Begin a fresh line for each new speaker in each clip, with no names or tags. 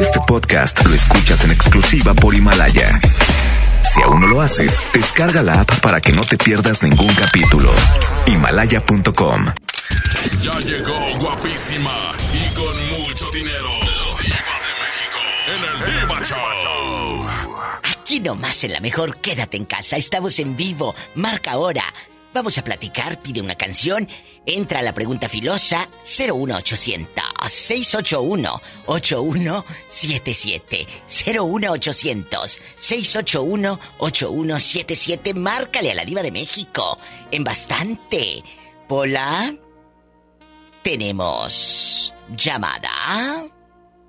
Este podcast lo escuchas en exclusiva por Himalaya. Si aún no lo haces, descarga la app para que no te pierdas ningún capítulo. Himalaya.com.
Ya llegó guapísima y con mucho dinero. Diva de México. En el Diva Show.
Aquí nomás en la mejor, quédate en casa, estamos en vivo, marca ahora. Vamos a platicar, pide una canción, entra a la pregunta filosa 01800 681 8177 01800 681 8177 márcale a la diva de México en bastante. Pola tenemos llamada.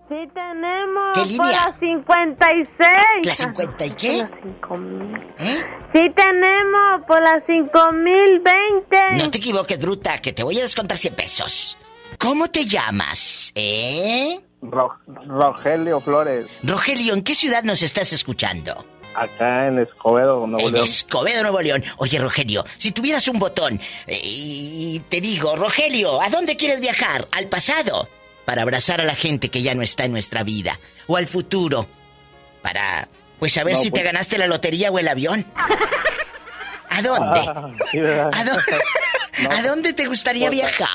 Sí tenemos.
¿Qué
Por
línea?
la 56.
¿La 50 y qué?
Por la 5000.
¿Eh?
Sí tenemos por la 5020.
No te equivoques, bruta, que te voy a descontar 100 pesos. ¿Cómo te llamas? ¿Eh?
Ro- Rogelio Flores,
Rogelio, ¿en qué ciudad nos estás escuchando?
acá en Escobedo, Nuevo
En
León.
Escobedo, Nuevo León. Oye, Rogelio, si tuvieras un botón eh, y te digo, Rogelio, ¿a dónde quieres viajar? ¿Al pasado? Para abrazar a la gente que ya no está en nuestra vida. ¿O al futuro? Para, pues, a ver
No,
si te
pues-
ganaste la lotería o el avión. ¿A dónde?
Ah.
¿A dónde,
No,
¿A dónde te gustaría
pues,
viajar?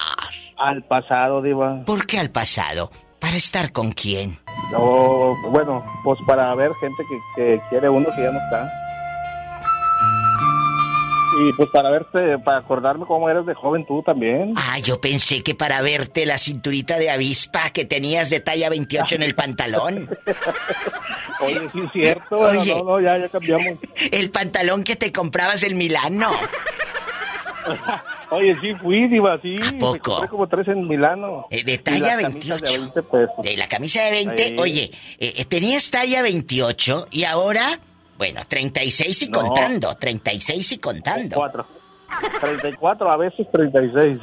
Al pasado, Diva.
¿Por qué al pasado? ¿Para estar con quién?
O, bueno, pues para ver gente que, que quiere uno que ya no está. Y pues para verte, para acordarme cómo eres de joven tú también.
Ah, yo pensé que para verte la cinturita de avispa que tenías de talla 28 en el pantalón.
Oye, sí es cierto.
Oye.
No, no, ya, ya cambiamos.
El pantalón que te comprabas en Milano.
Oye, sí fui, Diva, sí.
¿A
Me
poco?
compré como tres en Milano.
Eh, de talla
las camisas
28.
De 20 pesos.
De la camisa de 20,
Sí.
oye, eh, eh, tenías talla 28 y ahora, bueno, 36 y
No.
contando, 36 y contando.
Cuatro. 34, a veces 36.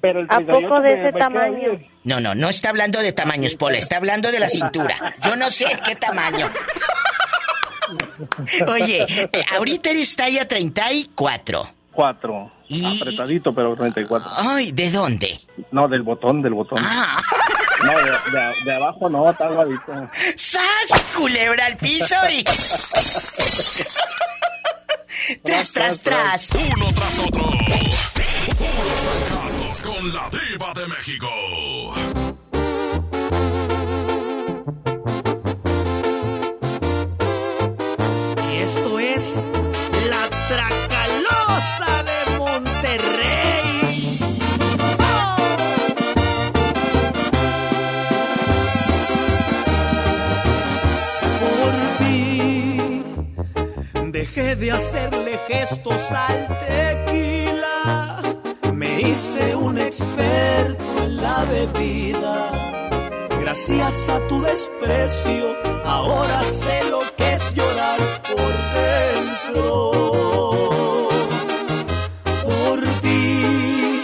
Pero el
¿A
38
poco de
me-
ese tamaño?
No, no, no está hablando de tamaños, Pola, está hablando de la cintura. Yo no sé qué tamaño. Oye, eh, ahorita eres talla 34.
Cuatro.
Y-
Apretadito, pero 34.
Ay, ¿de dónde?
No, del botón, del botón.
Ah,
No, de, de- de abajo no, está aguadito.
¡Sas! Culebra al piso y... tras, tras, tras.
Uno tras otro. Puros fracasos con la Diva de México.
Dejé de hacerle gestos al tequila. Me hice un experto en la bebida. Gracias a tu desprecio, ahora sé lo que es llorar por dentro. Por ti,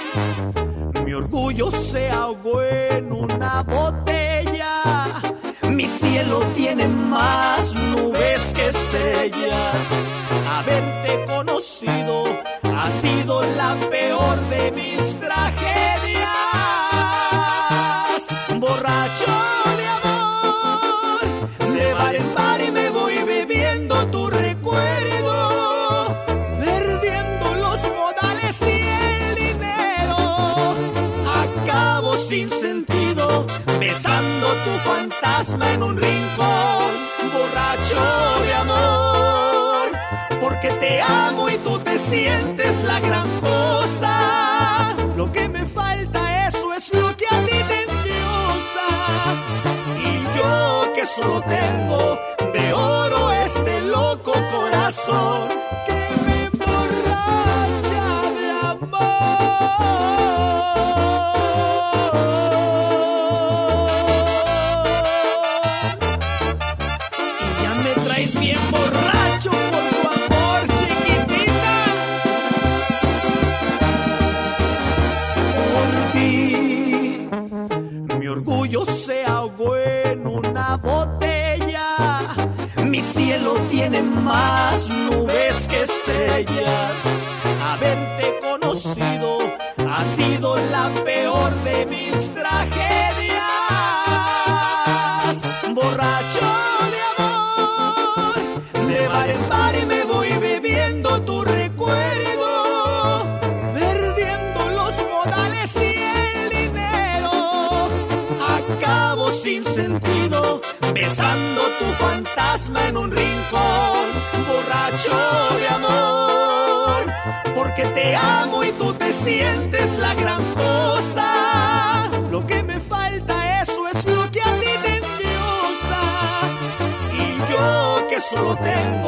mi orgullo se ahogó en una botella. Mi cielo tiene Haberte conocido ha sido la peor de la gran cosa. Lo que me falta, eso es lo que a ti te endiosa. Y yo que solo tengo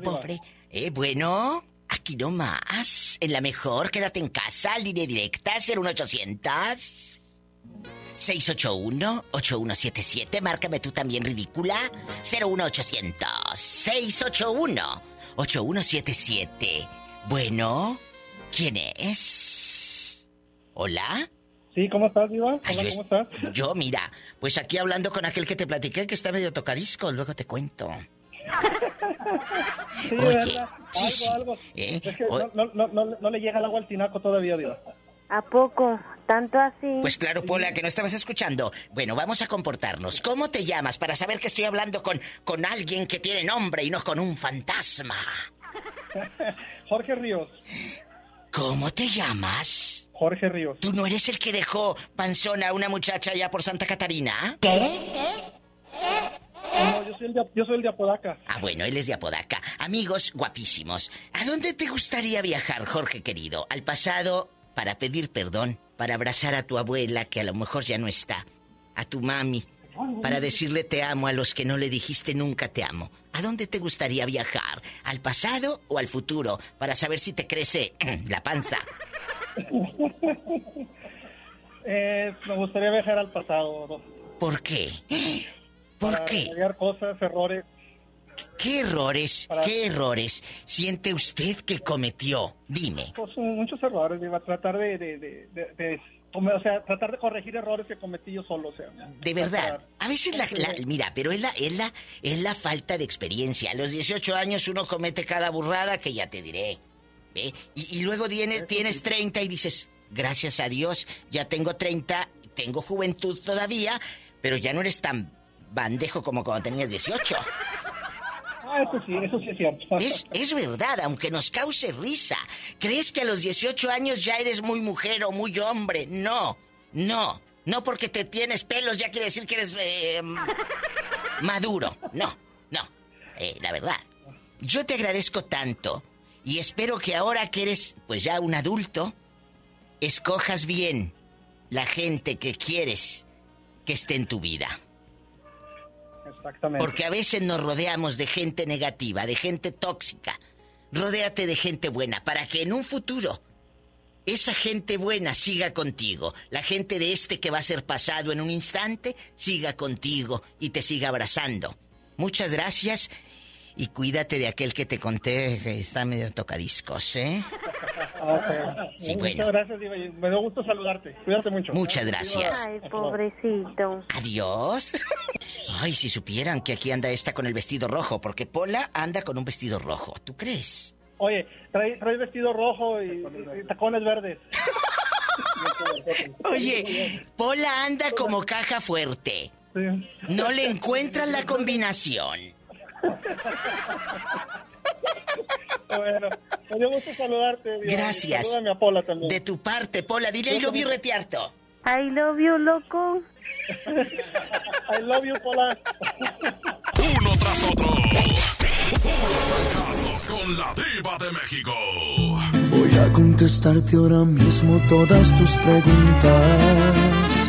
pobre. Eh, bueno, aquí nomás. En la mejor, quédate en casa, línea directa, 01800. 681-8177, márcame tú también, ridícula. 01800-681-8177. Bueno, ¿quién es? ¿Hola?
Sí, ¿cómo estás, Diva?
Ay,
Hola,
yo,
¿cómo estás?
yo, mira, pues aquí hablando con aquel que te platiqué que está medio tocadiscos, luego te cuento.
Sí,
Oye,
¿verdad?
sí,
algo,
sí.
algo.
¿Eh?
Es que
O-
no, no, no, no, no le llega el agua al tinaco todavía, Diva.
¿A poco? ¿Tanto así?
Pues claro, Pola, que no estabas escuchando. Bueno, vamos a comportarnos. ¿Cómo te llamas para saber que estoy hablando con, con alguien que tiene nombre y no con un fantasma?
Jorge Ríos.
¿Cómo te llamas?
Jorge Ríos.
¿Tú no eres el que dejó panzona a una muchacha allá por Santa Catarina?
No, yo soy el de, yo soy el de Apodaca.
Ah, bueno, él es de Apodaca. Amigos guapísimos, ¿a dónde te gustaría viajar, Jorge querido? ¿Al pasado para pedir perdón? ¿Para abrazar a tu abuela que a lo mejor ya no está? ¿A tu mami? Para decirle te amo a los que no le dijiste nunca te amo. ¿A dónde te gustaría viajar? ¿Al pasado o al futuro? Para saber si te crece la panza.
Eh, me gustaría viajar al pasado.
¿Por qué? ¿Por
para
qué?
remediar cosas, errores.
¿Qué errores,
Para-
qué errores siente usted que cometió? Dime.
Pues muchos errores, Diva. Tratar de, de, de, de- de- como, o sea, tratar de corregir errores que cometí yo solo, o sea.
De verdad. A veces la, mira, pero es la, es la, es la falta de experiencia. A los 18 años uno comete cada burrada que ya te diré. ¿Ve? Y, y luego tienes, tienes 30 y dices, gracias a Dios, ya tengo 30, tengo juventud todavía, pero ya no eres tan bandejo como cuando tenías 18.
Ah, eso sí, eso sí es cierto.
Es, es verdad, aunque nos cause risa. ¿Crees que a los 18 años ya eres muy mujer o muy hombre? No, no. No porque te tienes pelos ya quiere decir que eres eh, maduro. No, no. Eh, la verdad. Yo te agradezco tanto y espero que ahora que eres pues ya un adulto, escojas bien la gente que quieres que esté en tu vida.
Exactamente.
Porque a veces nos rodeamos de gente negativa, de gente tóxica. Rodéate de gente buena para que en un futuro esa gente buena siga contigo. La gente de este que va a ser pasado en un instante siga contigo y te siga abrazando. Muchas gracias y cuídate de aquel que te conté que está medio tocadiscos, ¿eh? Sí,
Muchas
bueno.
gracias, Diva. Me da gusto saludarte. Cuídate mucho.
Muchas gracias.
Ay, pobrecito.
Adiós. Ay, si supieran que aquí anda esta con el vestido rojo, porque Pola anda con un vestido rojo. ¿Tú crees?
Oye, trae, trae vestido rojo y, y tacones verdes.
Oye, Pola anda como caja fuerte. No le encuentran la combinación.
Bueno, me dio gusto saludarte.
Gracias.
Salúdame a Pola también.
De tu parte, Pola, dile y lo vi retearto.
I love you, loco.
I love you, Pola.
Uno tras otro. Puros fracasos con la diva de México.
Voy a contestarte ahora mismo todas tus preguntas.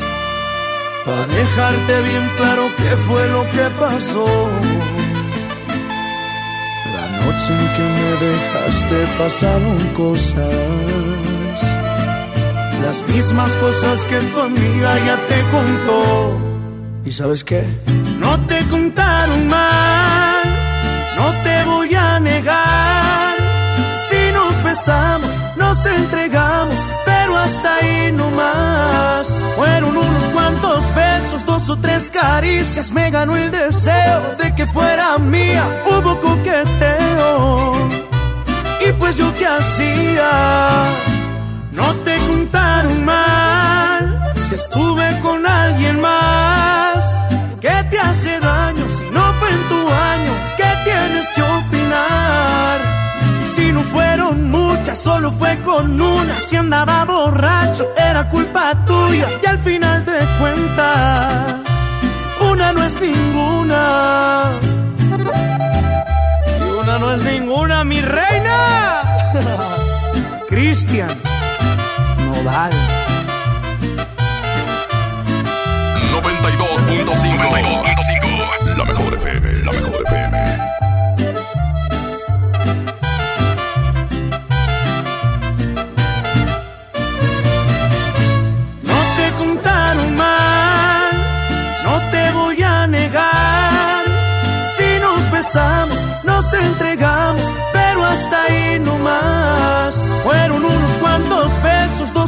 Para dejarte bien claro qué fue lo que pasó. Noche en que me dejaste pasaron cosas. Las mismas cosas que tu amiga ya te contó. ¿Y sabes qué? No te contaron mal, no te voy a negar. Si nos
besamos, nos entregamos, pero hasta ahí no más. Fueron unos cuantos besos, dos o caricias, me ganó el deseo de que fuera mía. Hubo coqueteo, y pues yo qué hacía, no te contaron mal, si estuve con alguien más. ¿Qué te hace daño si no fue en tu año? ¿Qué tienes que opinar? Si no fueron muchas, solo fue con una. Si andaba borracho, era culpa tuya. Y al final de cuentas, una no es ninguna. Y una no es ninguna, mi reina. Cristian Nodal.
92.5. La mejor FM, la mejor FM.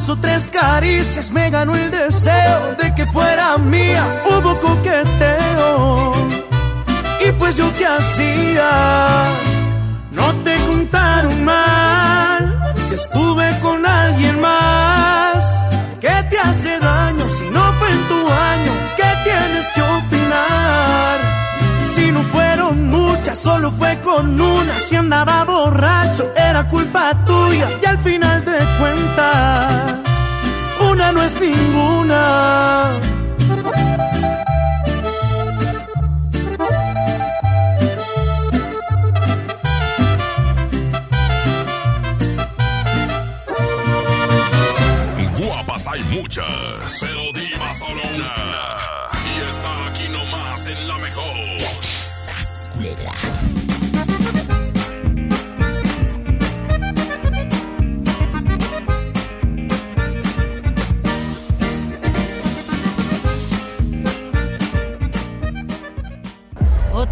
Dos o tres caricias, me ganó el deseo de que fuera mía. Hubo coqueteo, y pues yo qué hacía. No te contaron mal, si estuve con alguien más. ¿Qué te hace daño si no fue en tu solo fue con una. Si andaba borracho, era culpa tuya. Y al final de cuentas, una no es ninguna.
Guapas hay muchas, pero diva solo una.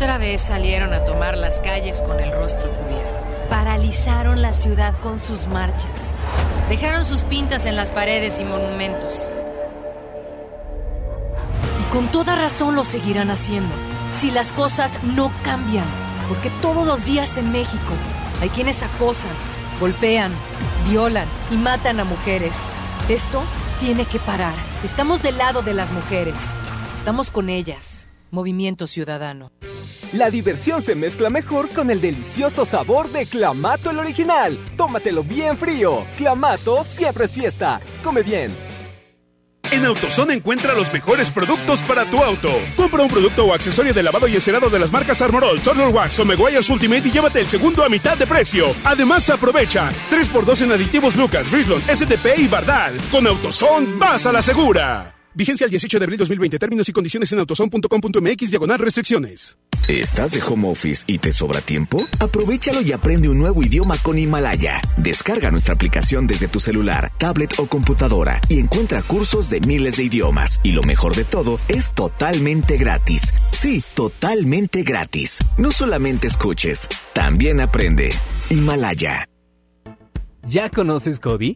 Otra vez salieron a tomar las calles con el rostro cubierto.
Paralizaron la ciudad con sus marchas.
Dejaron sus pintas en las paredes y monumentos.
Y con toda razón lo seguirán haciendo. Si las cosas no cambian. Porque todos los días en México hay quienes acosan, golpean, violan y matan a mujeres. Esto tiene que parar. Estamos del lado de las mujeres. Estamos con ellas. Movimiento Ciudadano.
La diversión se mezcla mejor con el delicioso sabor de Clamato el original. Tómatelo bien frío. Clamato siempre es fiesta. Come bien.
En AutoZone encuentra los mejores productos para tu auto. Compra un producto o accesorio de lavado y encerado de las marcas Armorol, Turtle Wax o Meguiar's Ultimate y llévate el segundo a mitad de precio. Además, aprovecha 3x2 en aditivos Lucas, Richland, STP y Bardal. Con AutoZone, vas a la segura. Vigencia el 18 de abril 2020. Términos y condiciones en autozone.com.mx diagonal restricciones.
¿Estás de home office y te sobra tiempo? Aprovechalo y aprende un nuevo idioma con Himalaya. Descarga nuestra aplicación desde tu celular, tablet o computadora y encuentra cursos de miles de idiomas. Y lo mejor de todo, es totalmente gratis. Sí, totalmente gratis. No solamente escuches, también aprende. Himalaya.
¿Ya conoces Cody?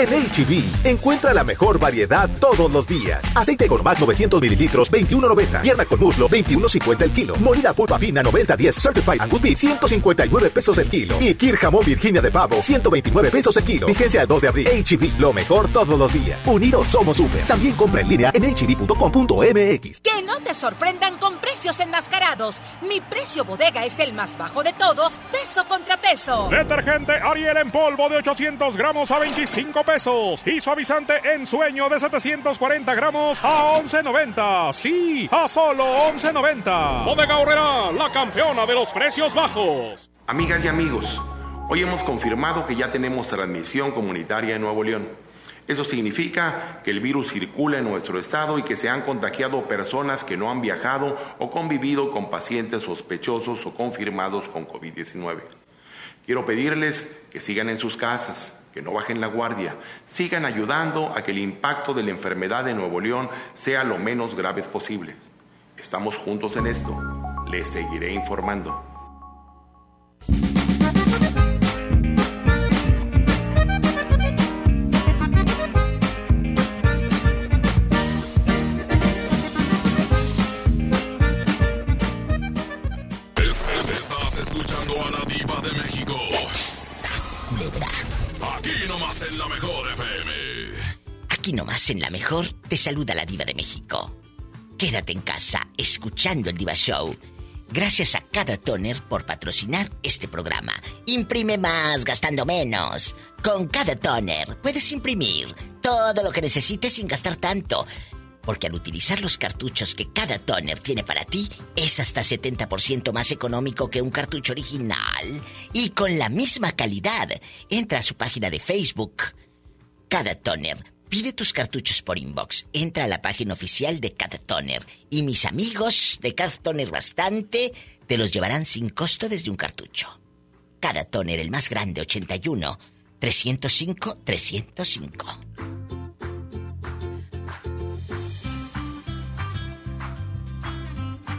En HB, encuentra la mejor variedad todos los días. Aceite Gourmet 900 mililitros, 21.90. Pierna con muslo, 21.50 el kilo. Molida pulpa fina, 90.10. Certified Angus Beef, 159 pesos el kilo. Y Kir Jamón Virginia de Pavo, 129 pesos el kilo. Vigencia al 2 de abril. HB, lo mejor todos los días. Unidos somos super. También compra en línea en hb.com.mx.
Que no te sorprendan con precios enmascarados. Mi precio bodega es el más bajo de todos, peso contra peso.
Detergente Ariel en polvo de 800 gramos a 25 pesos. Y suavizante en sueño de 740 gramos a 11.90. Sí, a solo 11.90. Bodega Horrera, la campeona de los precios bajos.
Amigas y amigos, Hoy hemos confirmado que ya tenemos transmisión comunitaria en Nuevo León. Eso significa que el virus circula en nuestro estado y que se han contagiado personas que no han viajado o convivido con pacientes sospechosos o confirmados con COVID-19. Quiero pedirles que sigan en sus casas, que no bajen la guardia, sigan ayudando a que el impacto de la enfermedad en Nuevo León sea lo menos grave posible. Estamos juntos en esto. Les seguiré informando.
Mejor FM.
Aquí nomás en la mejor te saluda la diva de México. Quédate en casa escuchando el Diva Show. Gracias a cada toner por patrocinar este programa. Imprime más gastando menos. Con cada toner puedes imprimir todo lo que necesites sin gastar tanto. Porque al utilizar los cartuchos que cada toner tiene para ti, es hasta 70% más económico que un cartucho original. Y con la misma calidad. Entra a su página de Facebook. Cada toner. Pide tus cartuchos por inbox. Entra a la página oficial de Cada Toner. Y mis amigos de Cada Toner Bastante te los llevarán sin costo desde un cartucho. Cada Toner, el más grande, 81 305 305.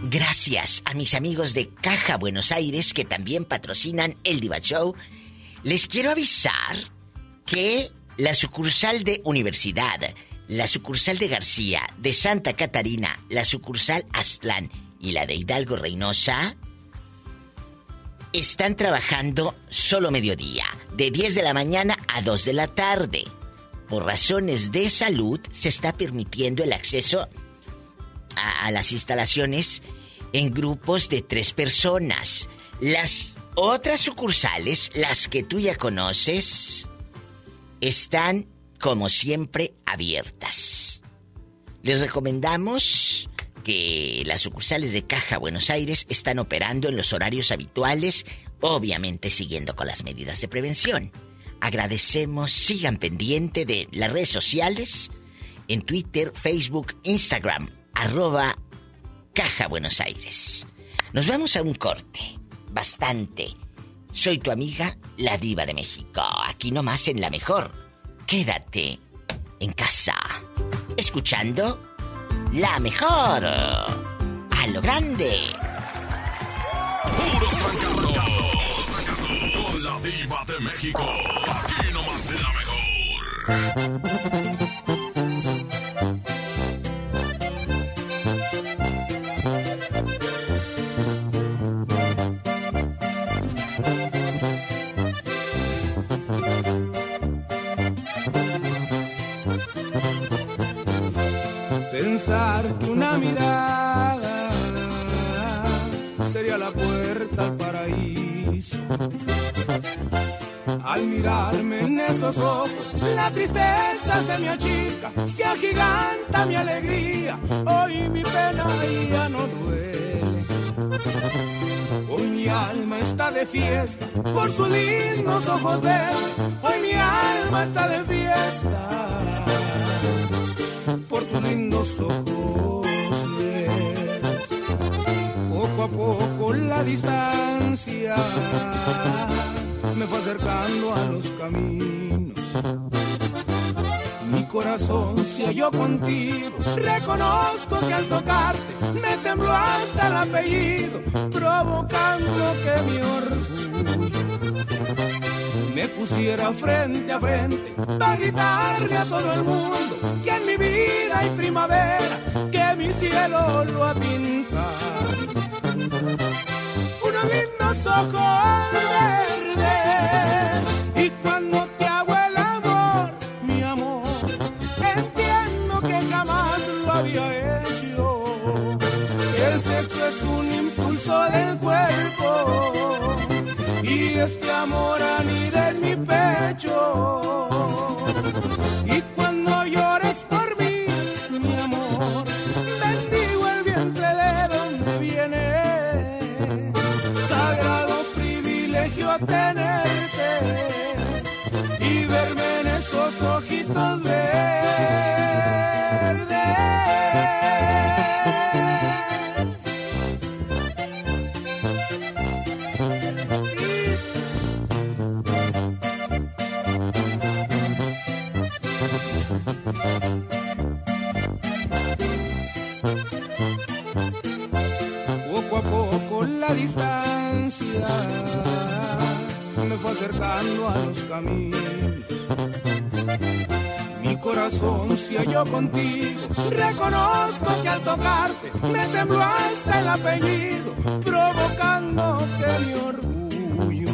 Gracias a mis amigos de Caja Buenos Aires que también patrocinan el Diva Show. Les quiero avisar que la sucursal de Universidad, la sucursal de García, de Santa Catarina, la sucursal Aztlán y la de Hidalgo Reynosa están trabajando solo mediodía, de 10 de la mañana a 2 de la tarde. Por razones de salud se está permitiendo el acceso a, a las instalaciones en grupos de tres personas. Las otras sucursales, las que tú ya conoces, están como siempre abiertas. Les recomendamos que las sucursales de Caja Buenos Aires están operando en los horarios habituales, obviamente siguiendo con las medidas de prevención. Agradecemos, sigan pendiente de las redes sociales, en Twitter, Facebook, Instagram, arroba Caja Buenos Aires. Nos vamos a un corte, bastante. Soy tu amiga, la diva de México, aquí nomás en la mejor. Quédate en casa, escuchando la mejor. A lo grande.
Puros fracasos. Con la diva de México. Aquí nomás en la mejor.
Mirada sería la puerta al paraíso. Al mirarme en esos ojos, la tristeza se me achica, se agiganta mi alegría. Hoy mi pena ya no duele. Hoy mi alma está de fiesta por sus lindos ojos verdes. Hoy mi alma está de fiesta por tus lindos ojos A poco la distancia me fue acercando a los caminos. Mi corazón se halló contigo. Reconozco que al tocarte me tembló hasta el apellido, provocando que mi orgullo me pusiera frente a frente para gritarle a todo el mundo que en mi vida hay primavera, que mi cielo lo ha pintado. Unos lindos ojos verdes a los caminos. Mi corazón se halló contigo. Reconozco que al tocarte me tembló hasta el apellido, provocando que mi orgullo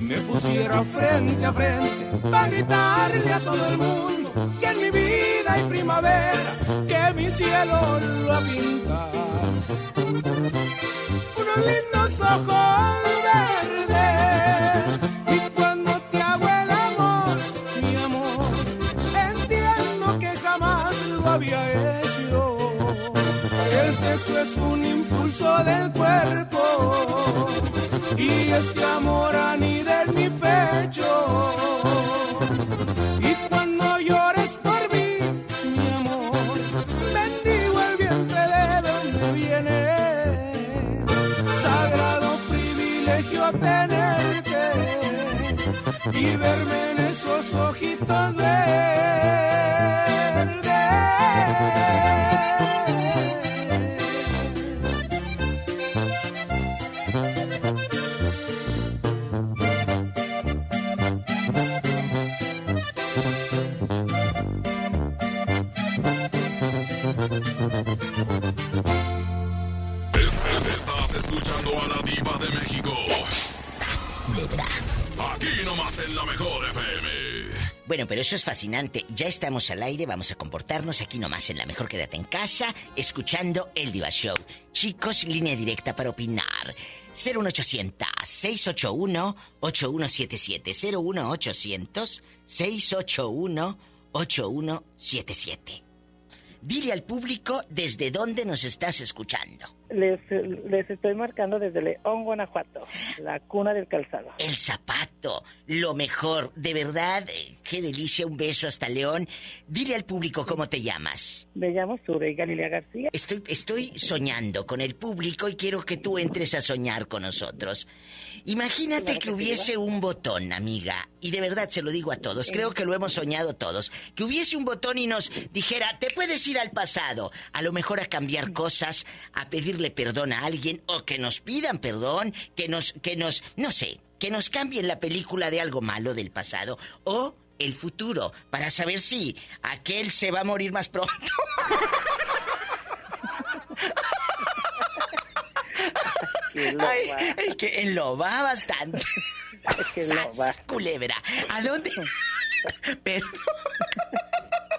me pusiera frente a frente para gritarle a todo el mundo que en mi vida hay primavera, que mi cielo lo ha pintado. Unos lindos ojos y verme
eso es fascinante. Ya estamos al aire, vamos a comportarnos aquí nomás en la mejor quédate en casa, escuchando el Diva Show. Chicos, línea directa para opinar. 01800 681 8177 01800 681 8177. Dile al público desde dónde nos estás escuchando.
Les, les estoy marcando desde León, Guanajuato, la cuna del calzado.
El zapato, lo mejor, de verdad, eh, qué delicia, un beso hasta León. Dile al público cómo te llamas.
Me llamo Surey Galilea García.
Estoy, estoy soñando con el público y quiero que tú entres a soñar con nosotros. Imagínate
Claro
que
que
hubiese un botón, amiga, y de verdad se lo digo a todos, creo que lo hemos soñado todos, que hubiese un botón y nos dijera, te puedes ir al pasado, a lo mejor a cambiar cosas, a pedirle perdón a alguien, o que nos pidan perdón, que nos, que nos, no sé, que nos cambien la película de algo malo del pasado, o el futuro, para saber si aquel se va a morir más pronto. Ay, ay, que en lo va bastante.
Que lo
¡Sas,
va.
culebra. ¿A dónde?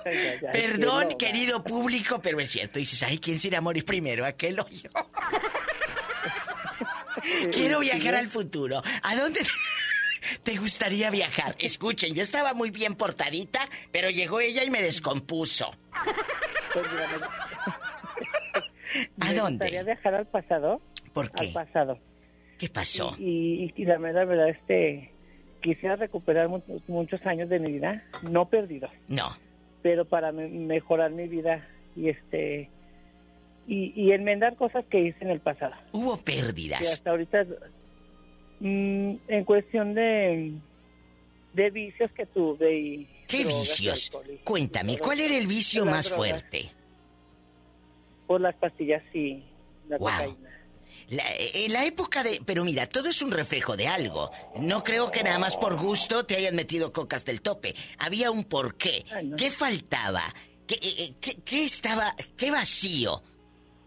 Perdón,
que
querido público, pero es cierto. Dices, ay, ¿quién se irá a morir primero? ¿Aquel o yo? Quiero viajar al futuro. ¿A dónde te gustaría viajar? Escuchen, yo estaba muy bien portadita, pero llegó ella y me descompuso.
Pues
¿A
me
dónde?
gustaría viajar al pasado.
¿Por qué?
Al pasado.
¿Qué pasó?
Y, y, y la verdad, verdad, este, quisiera recuperar mu- muchos años de mi vida, no perdidos,
No.
pero para me- mejorar mi vida y este y, y enmendar cosas que hice en el pasado.
Hubo pérdidas.
hasta ahorita, mm, en cuestión de de vicios que tuve y
¿Qué
drogas
vicios?
y-
Cuéntame, ¿cuál era el vicio más
drogas.
fuerte?
Por las pastillas y la
Wow.
cocaína.
La, en la época de... Pero mira, todo es un reflejo de algo. No creo que nada más por gusto te hayan metido cocas del tope. Había un porqué. ¿Qué faltaba? ¿Qué, eh, eh, qué- qué estaba... qué vacío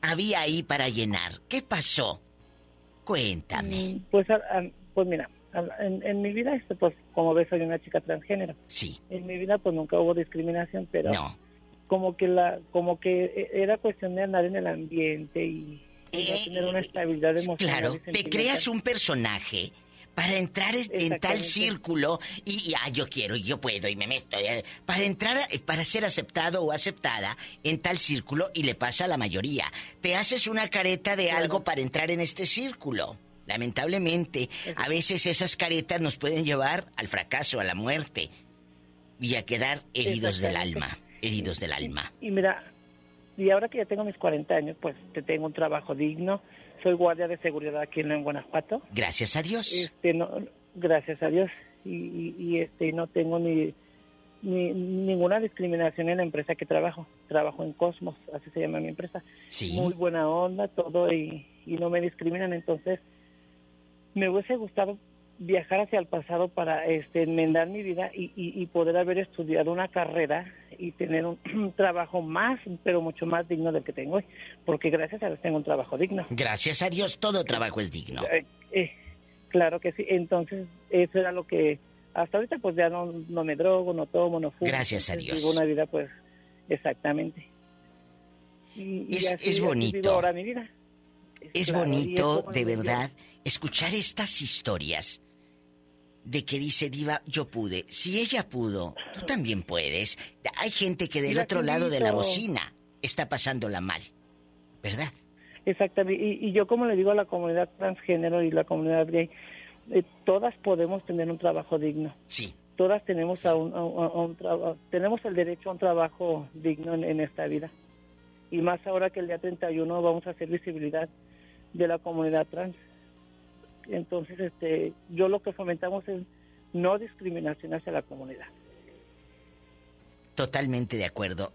había ahí para llenar? ¿Qué pasó? Cuéntame.
Mm, Pues, a- a- pues mira, a- en, en mi vida, este, pues como ves, soy una chica transgénero.
Sí.
En mi vida, pues nunca hubo discriminación, pero
No.
como que la, como que e- era cuestión de andar en el ambiente y, y no tener una estabilidad emocional.
Eh, Claro, te creas un personaje para entrar en- tal círculo y, y, ah, yo quiero y yo puedo y me meto. eh, Para entrar, a- para ser aceptado o aceptada en tal círculo y le pasa a la mayoría. Te haces una careta de algo para entrar en este círculo. Lamentablemente, a veces esas caretas nos pueden llevar al fracaso, a la muerte. y a quedar heridos del alma. Heridos del alma.
Y mira, y ahora que ya tengo mis 40 años, pues te tengo un trabajo digno. Soy guardia de seguridad aquí en Guanajuato.
Gracias a Dios.
Este, no, gracias a Dios. Y, y- y, este, no tengo ni, ni ninguna discriminación en la empresa que trabajo. Trabajo en Cosmos, así se llama mi empresa.
Sí.
Muy buena onda, todo, y, y no me discriminan. Entonces, me hubiese gustado viajar hacia el pasado para este, enmendar mi vida y, y- y poder haber estudiado una carrera y tener un, un trabajo más, pero mucho más digno del que tengo hoy. Porque gracias a Dios tengo un trabajo digno.
Gracias a Dios, todo trabajo es digno.
Eh, eh, claro que sí. Entonces, eso era lo que hasta ahorita pues ya no, no me drogo, no tomo, no fumo.
Gracias a Dios.
Vivo una vida pues exactamente. Y, y
Es-
así-
es bonito.
ahora mi vida.
Es
Claro,
bonito, de verdad, escuchar estas historias de que dice Diva, yo pude. Si ella pudo, tú también puedes. Hay gente que del
Mira,
otro lado de la bocina está pasándola mal, ¿verdad?
Exactamente. Y, y yo como le digo a la comunidad transgénero y la comunidad gay, eh, todas podemos tener un trabajo digno.
Sí.
Todas tenemos a un, a un- a un traba- tenemos el derecho a un trabajo digno en, en esta vida. Y más ahora que el día 31 vamos a hacer visibilidad de la comunidad trans. Entonces, este, yo lo que fomentamos es no discriminación hacia la comunidad.
Totalmente de acuerdo.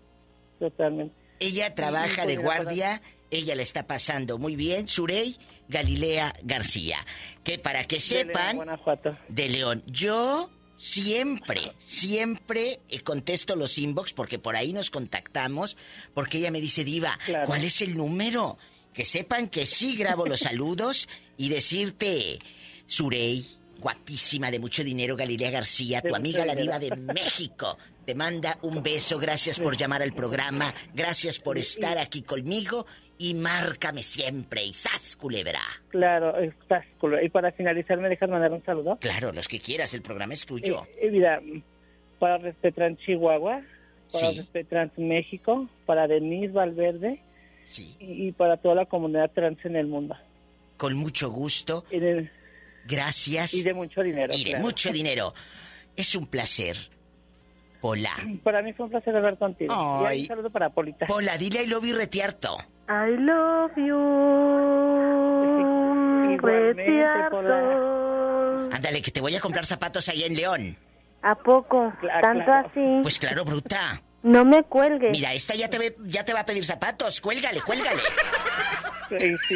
Totalmente.
Ella trabaja de guardia, ella le está pasando muy bien, Surey Galilea García. Que para que
De León,
sepan, de León, yo siempre, siempre eh, contesto los inbox porque por ahí nos contactamos, porque ella me dice, Diva,
Claro.
¿cuál es el número? Que sepan que sí grabo los saludos y decirte, Surey, guapísima de mucho dinero, Galilea García, tu amiga la diva de México. Te manda un beso, gracias por llamar al programa, gracias por estar aquí conmigo y márcame siempre y sas culebra.
Claro, estás cool. Y para finalizar, ¿me dejas mandar un saludo?
Claro, los que quieras, el programa es tuyo.
Eh, eh, mira, para Respetrans Chihuahua, para
Sí.
Respetrans México, para Denise Valverde
Sí.
y, y para toda la comunidad trans en el mundo.
Con mucho gusto.
Y de,
Gracias.
y de mucho dinero.
Y de
claro.
mucho dinero. Es un placer. Pola.
Para mí fue un placer hablar contigo. Y
Ay.
un saludo para Polita.
Pola, dile I love you retierto.
I love you. Retiarto.
Ándale, que te voy a comprar zapatos allá en León.
¿A poco?
Claro,
¿Tanto
claro.
así?
Pues claro, bruta.
No me cuelgues.
Mira, esta ya te, ve- ya te va a pedir zapatos. Cuélgale, cuélgale.
Sí, sí.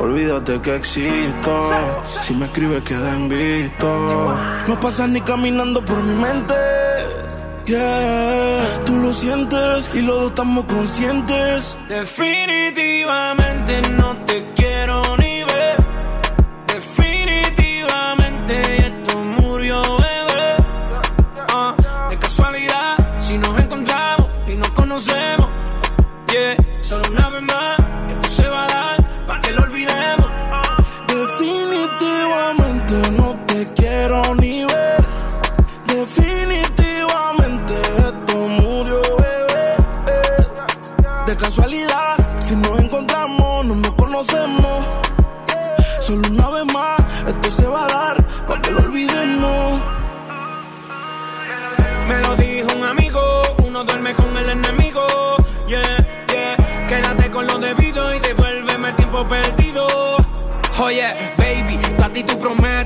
olvídate que existo. Si me escribes, queda en. No pasas ni caminando por mi mente. Yeah, tú lo sientes y los dos estamos conscientes.
Definitivamente no te quiero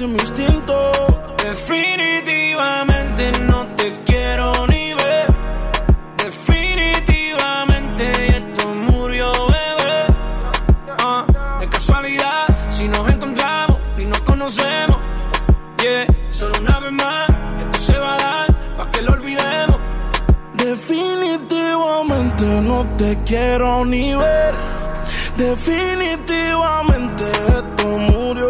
Definitivamente no te quiero ni ver. Definitivamente esto murió, bebé. Ah, de casualidad, si nos encontramos y nos conocemos. Solo una vez más, esto se va a dar para que lo olvidemos.
Definitivamente no te quiero ni ver. Definitivamente esto murió.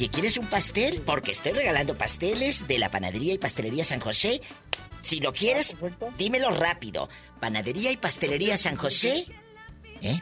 Oye, ¿quieres un pastel? Porque estoy regalando pasteles de la panadería y pastelería San José. Si lo quieres, dímelo rápido. Panadería y pastelería San José. ¿Eh?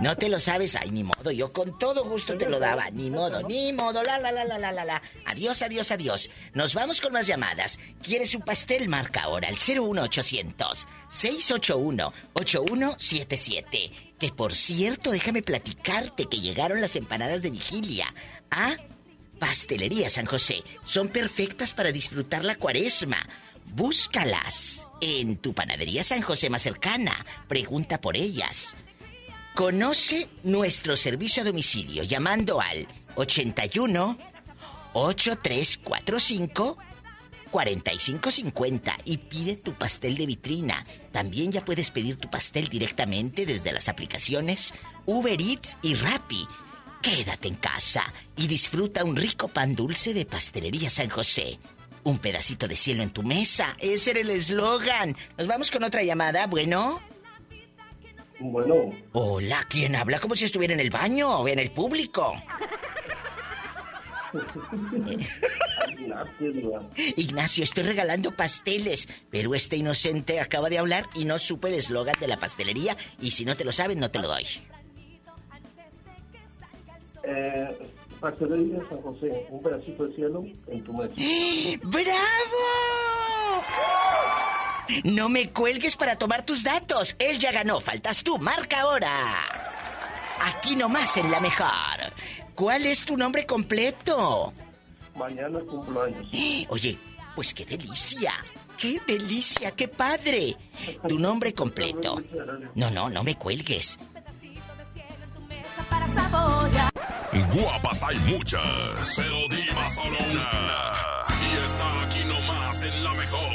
No te lo sabes, ay, ni modo, yo con todo gusto te lo daba, ni modo, ni modo, la la la la la la la. Adiós, adiós, adiós. Nos vamos con más llamadas. ¿Quieres un pastel? Marca ahora al 01800 681 8177. Por cierto, déjame platicarte que llegaron las empanadas de vigilia. ¿Ah? Pastelería San José. Son perfectas para disfrutar la cuaresma. Búscalas en tu panadería San José más cercana. Pregunta por ellas. Conoce nuestro servicio a domicilio llamando al 81 8345 4550 y pide tu pastel de vitrina. También ya puedes pedir tu pastel directamente desde las aplicaciones Uber Eats y Rappi. Quédate en casa y disfruta un rico pan dulce de Pastelería San José. Un pedacito de cielo en tu mesa. Ese era el eslogan. Nos vamos con otra llamada. Bueno.
Bueno,
Hola, ¿quién habla como si estuviera en el baño o en el público? Ignacio, estoy regalando pasteles, pero este inocente acaba de hablar y no supe el eslogan de la pastelería y si no te lo saben no te lo doy.
eh, Pastelería San José, un pedacito de cielo en tu mesa.
¡Bravo! No me cuelgues para tomar tus datos. Él ya ganó, faltas tú, marca ahora. Aquí nomás en la mejor. ¿Cuál es tu nombre completo?
Mañana cumpleaños.
Oye, pues qué delicia. ¡Qué delicia! ¡Qué padre! Tu nombre completo. No, no, no me cuelgues.
Guapas hay muchas, pero diva solo una. Y está aquí nomás en la mejor.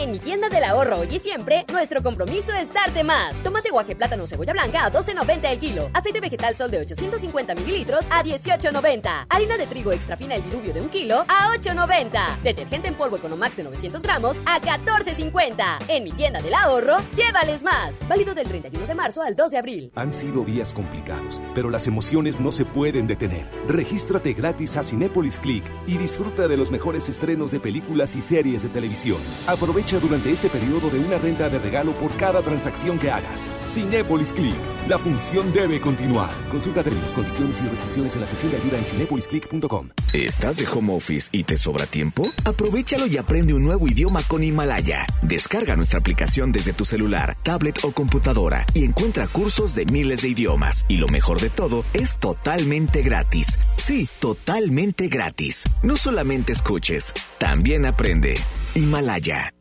En mi tienda del ahorro hoy y siempre, nuestro compromiso es darte más. Tomate guaje plátano cebolla blanca a 12.90 el kilo. Aceite vegetal sol de 850 mililitros a 18.90. Harina de trigo extra fina el diluvio de un kilo a 8.90. Detergente en polvo Economax de 900 gramos a 14.50. En mi tienda del ahorro, llévales más. Válido del 31 de marzo al 2 de abril.
Han sido días complicados, pero las emociones no se pueden detener. Regístrate gratis a Cinépolis Click y disfruta de los mejores estrenos de películas y series de televisión. Aprovecha
Durante este periodo de una renta de regalo por cada transacción que hagas. Cinépolis Click. La función debe continuar. Consulta términos, condiciones y restricciones en la sección de ayuda en cinépolisclick.com.
¿Estás de home office y te sobra tiempo? Aprovechalo y aprende un nuevo idioma con Himalaya. Descarga nuestra aplicación desde tu celular, tablet o computadora y encuentra cursos de miles de idiomas. Y lo mejor de todo, es totalmente gratis. Sí, totalmente gratis. No solamente escuches, también aprende. Himalaya.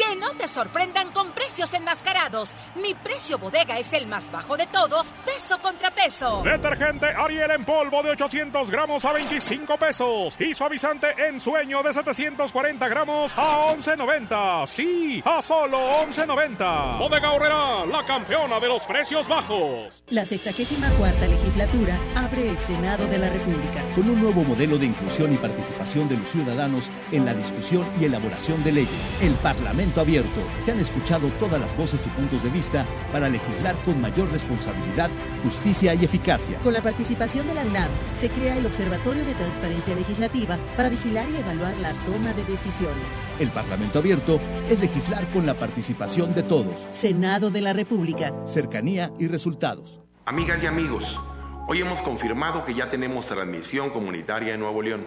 Que no te sorprendan con precios enmascarados. Mi precio bodega es el más bajo de todos, peso contra peso.
Detergente Ariel en polvo de 800 gramos a 25 pesos. Y suavizante en sueño de 740 gramos a 11.90. Sí, a solo 11.90. Bodega Horrera, la campeona de los precios bajos.
La 64 legislatura abre el Senado de la República.
con un nuevo modelo de inclusión y participación de los ciudadanos en la discusión y elaboración de leyes. El Parlamento abierto. Se han escuchado todas las voces y puntos de vista para legislar con mayor responsabilidad, justicia y eficacia.
Con la participación de la UNAM, se crea el Observatorio de Transparencia Legislativa para vigilar y evaluar la toma de decisiones.
El Parlamento abierto es legislar con la participación de todos.
Senado de la República.
Cercanía y resultados.
Amigas y amigos, hoy hemos confirmado que ya tenemos transmisión comunitaria en Nuevo León.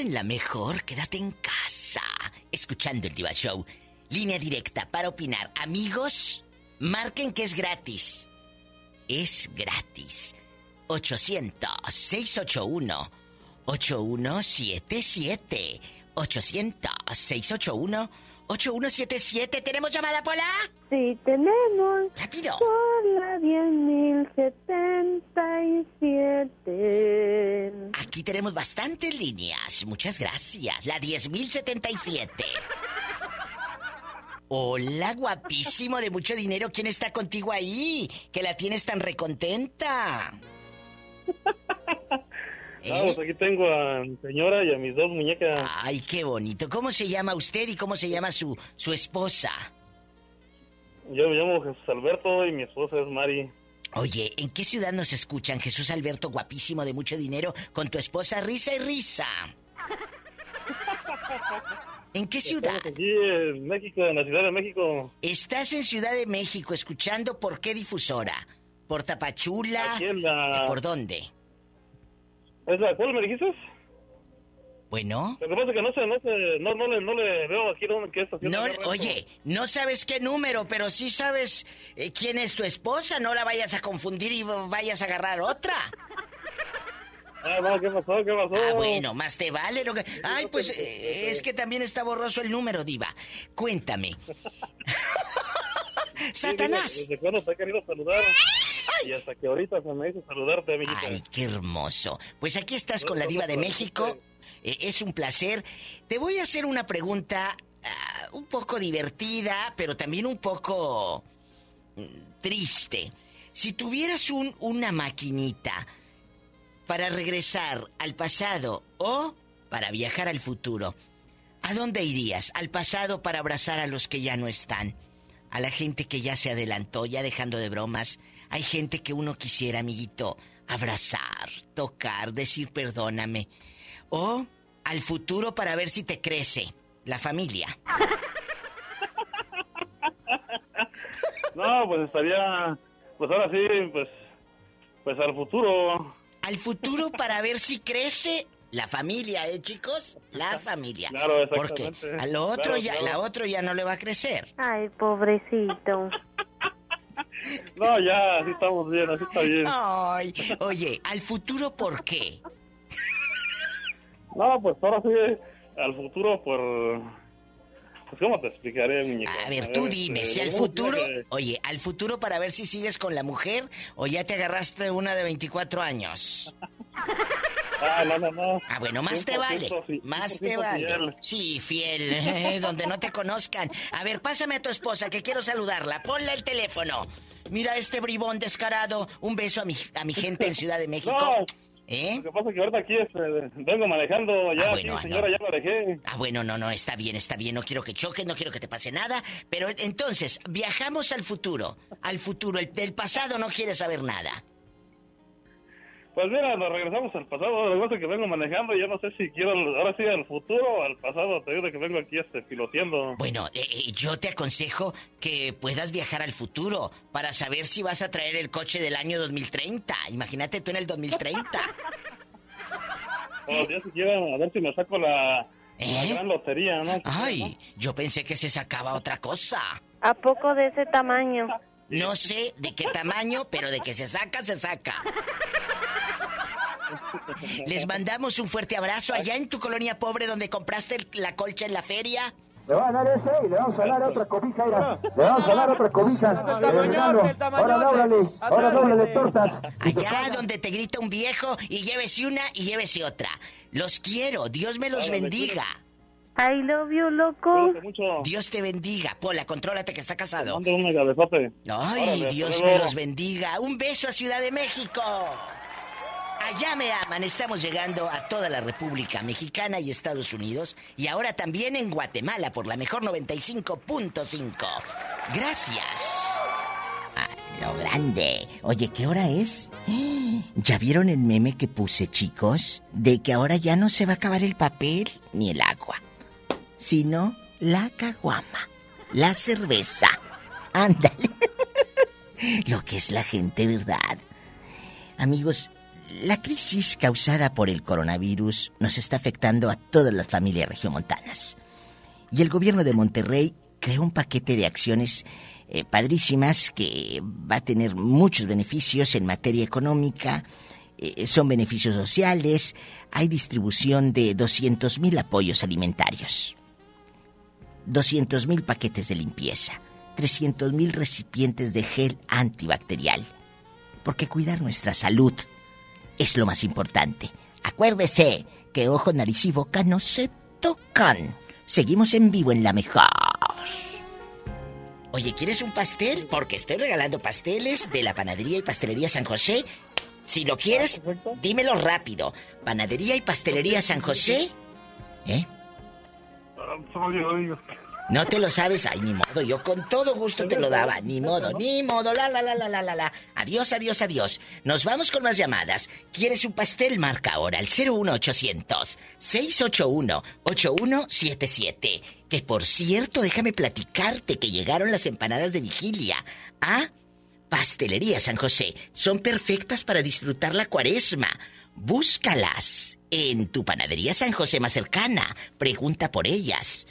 En la mejor,
quédate en casa. Escuchando el Diva Show. Línea directa para opinar. Amigos, marquen que es gratis. Es gratis. 800-681-8177. 800-681-8177. ¿Tenemos llamada, Pola?
Sí, tenemos.
Rápido.
Por la 10.077.
Aquí tenemos bastantes líneas. Muchas gracias. La 10.077. Hola, guapísimo de mucho dinero. ¿Quién está contigo ahí? Que la tienes tan recontenta.
Vamos, aquí tengo a mi señora y a mis dos muñecas.
Ay, qué bonito. ¿Cómo se llama usted y cómo se llama su, su esposa?
Yo me llamo Jesús Alberto y mi esposa es Mari.
Oye, ¿en qué ciudad nos escuchan? Jesús Alberto, guapísimo de mucho dinero, con tu esposa Risa y Risa. ¿En qué ciudad?
Aquí en México, en la Ciudad de México.
Estás en Ciudad de México escuchando por qué difusora. ¿Por Tapachula?
Aquí en la-
¿Por dónde?
¿Es la cuál me dijiste?
Bueno.
Lo que pasa es que no sé, no sé, no, no, le, no le veo aquí dónde.
No, oye, no sabes qué número, pero sí sabes eh, quién es tu esposa. No la vayas a confundir y vayas a agarrar otra.
Ah, no, ¿qué pasó? ¿Qué pasó?
Ah, bueno, más te vale lo que... Ay, pues eh, es que también está borroso el número, diva. Cuéntame.
Sí,
Satanás.
¿Desde te ha querido saludar? Y hasta que ahorita se me hizo saludarte, amiguita.
Ay, qué hermoso. Pues aquí estás con la diva de México. Eh, es un placer. Te voy a hacer una pregunta ah, un poco divertida, pero también un poco mm, triste. Si tuvieras un, una maquinita para regresar al pasado o para viajar al futuro, ¿a dónde irías? ¿Al pasado para abrazar a los que ya no están? A la gente que ya se adelantó, ya dejando de bromas. Hay gente que uno quisiera, amiguito, abrazar, tocar, decir perdóname. O al futuro para ver si te crece la familia.
No, pues estaría, pues ahora sí, pues, pues al futuro.
Al futuro para ver si crece la familia, ¿eh, chicos? La familia.
Claro,
Porque
exactamente.
a lo otro
Claro,
ya,
claro.
la otro ya no le va a crecer.
Ay, pobrecito.
No, ya, así estamos bien, así está bien.
Ay, oye, al futuro ¿por qué?
No, pues ahora sí, al futuro por... Pues cómo te explicaré, muñeco.
A ver, tú dime, si
lo
al futuro,
que-
oye, al futuro para ver si sigues con la mujer o ya te agarraste una de 24 años.
Ah, no, no, no.
Ah, bueno, más te
100%
vale. Más te
100%
vale.
fiel.
Sí, fiel, eh, donde no te conozcan. A ver, pásame a tu esposa que quiero saludarla. Ponle el teléfono. Mira este bribón descarado. Un beso a mi, a mi gente en Ciudad de México.
No.
¿Eh?
Lo que pasa es que ahorita aquí este, vengo manejando, ya,
Ah, bueno,
aquí, señora,
no.
ya manejé.
Ah, bueno, no, no, está bien, está bien. No quiero que choques, no quiero que te pase nada. Pero entonces, viajamos al futuro. Al futuro. El, del pasado no quiere saber nada.
Pues mira, nos regresamos al pasado, lo que pasa es que vengo manejando y yo no sé si quiero, ahora sí, al futuro o al pasado, te digo que vengo aquí este, piloteando.
Bueno, eh, eh, yo te aconsejo que puedas viajar al futuro para saber si vas a traer el coche del año 2030. Imagínate tú en el 2030.
O ya si quiero, a ver si me saco la, la
¿Eh?
gran lotería, ¿no?
Ay, yo pensé que se sacaba otra cosa.
¿A poco de ese tamaño?
No sé de qué tamaño, pero de que se saca, se saca. Les mandamos un fuerte abrazo allá en tu colonia pobre donde compraste el- la colcha en la feria.
Le va a dar ese y le vamos a dar otra cobija, mira. Le vamos a dar otra cobija.
el
de
tamañote,
regalo.
el tamañote.
Ahora dóblale, ahora tortas.
Allá donde te grita un viejo y llévese una y llévese otra. Los quiero, Dios me los bendiga.
I love you, loco.
Dios te bendiga. Pola, contrólate que está casado. Ay, Dios me los bendiga. Un beso a Ciudad de México. Allá me aman. Estamos llegando a toda la República Mexicana y Estados Unidos. Y ahora también en Guatemala por la mejor 95.5. Gracias. Lo grande. Oye, ¿qué hora es? ¿Ya vieron el meme que puse, chicos? De que ahora ya no se va a acabar el papel ni el agua, sino la caguama, la cerveza. Ándale. Lo que es la gente, ¿verdad? Amigos, la crisis causada por el coronavirus nos está afectando a todas las familias regiomontanas. Y el gobierno de Monterrey creó un paquete de acciones eh, padrísimas que va a tener muchos beneficios en materia económica, eh, son beneficios sociales, hay distribución de 200 mil apoyos alimentarios, 200 mil paquetes de limpieza, 300 mil recipientes de gel antibacterial, porque cuidar nuestra salud es lo más importante. Acuérdese que ojo, nariz y boca no se tocan. Seguimos en vivo en la mejor. Oye, ¿quieres un pastel? Porque estoy regalando pasteles de la panadería y pastelería San José. Si lo quieres, dímelo rápido. Panadería y pastelería San José. ¿Eh? No te lo sabes, ay, ni modo, yo con todo gusto te lo daba, ni modo, ni modo, la la la la la la la. Adiós, adiós, adiós. Nos vamos con más llamadas. ¿Quieres un pastel? Marca ahora al 01800 681 8177. Que por cierto, déjame platicarte que llegaron las empanadas de vigilia. ¿Ah? Pastelería San José. Son perfectas para disfrutar la cuaresma. Búscalas en tu panadería San José más cercana. Pregunta por ellas.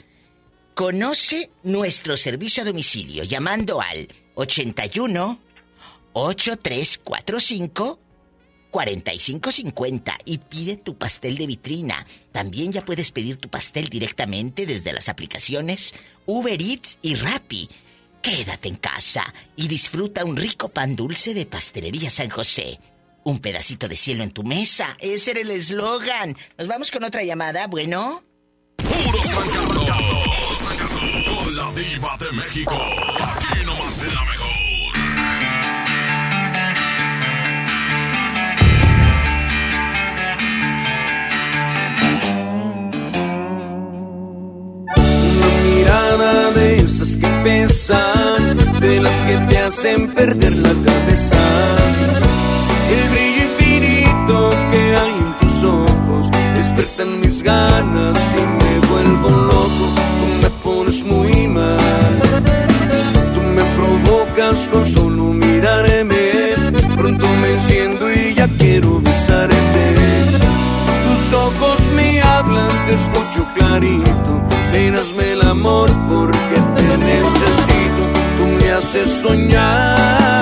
Conoce nuestro servicio a domicilio llamando al 81 8345 4550 y pide tu pastel de vitrina. También ya puedes pedir tu pastel directamente desde las aplicaciones Uber Eats y Rappi. quédate en casa y disfruta un rico pan dulce de Pastelería San José. Un pedacito de cielo en tu mesa. Ese era el eslogan. Nos vamos con otra llamada, bueno.
Puros fracasos. Con la diva de México. Aquí nomás en la mejor.
De esas que pesan, de las que te hacen perder la cabeza. El brillo infinito que hay en tus ojos despertan mis ganas y quiero besarte. Tus ojos me hablan, te escucho clarito. Ven, hazme el amor porque te necesito. Tú me haces soñar.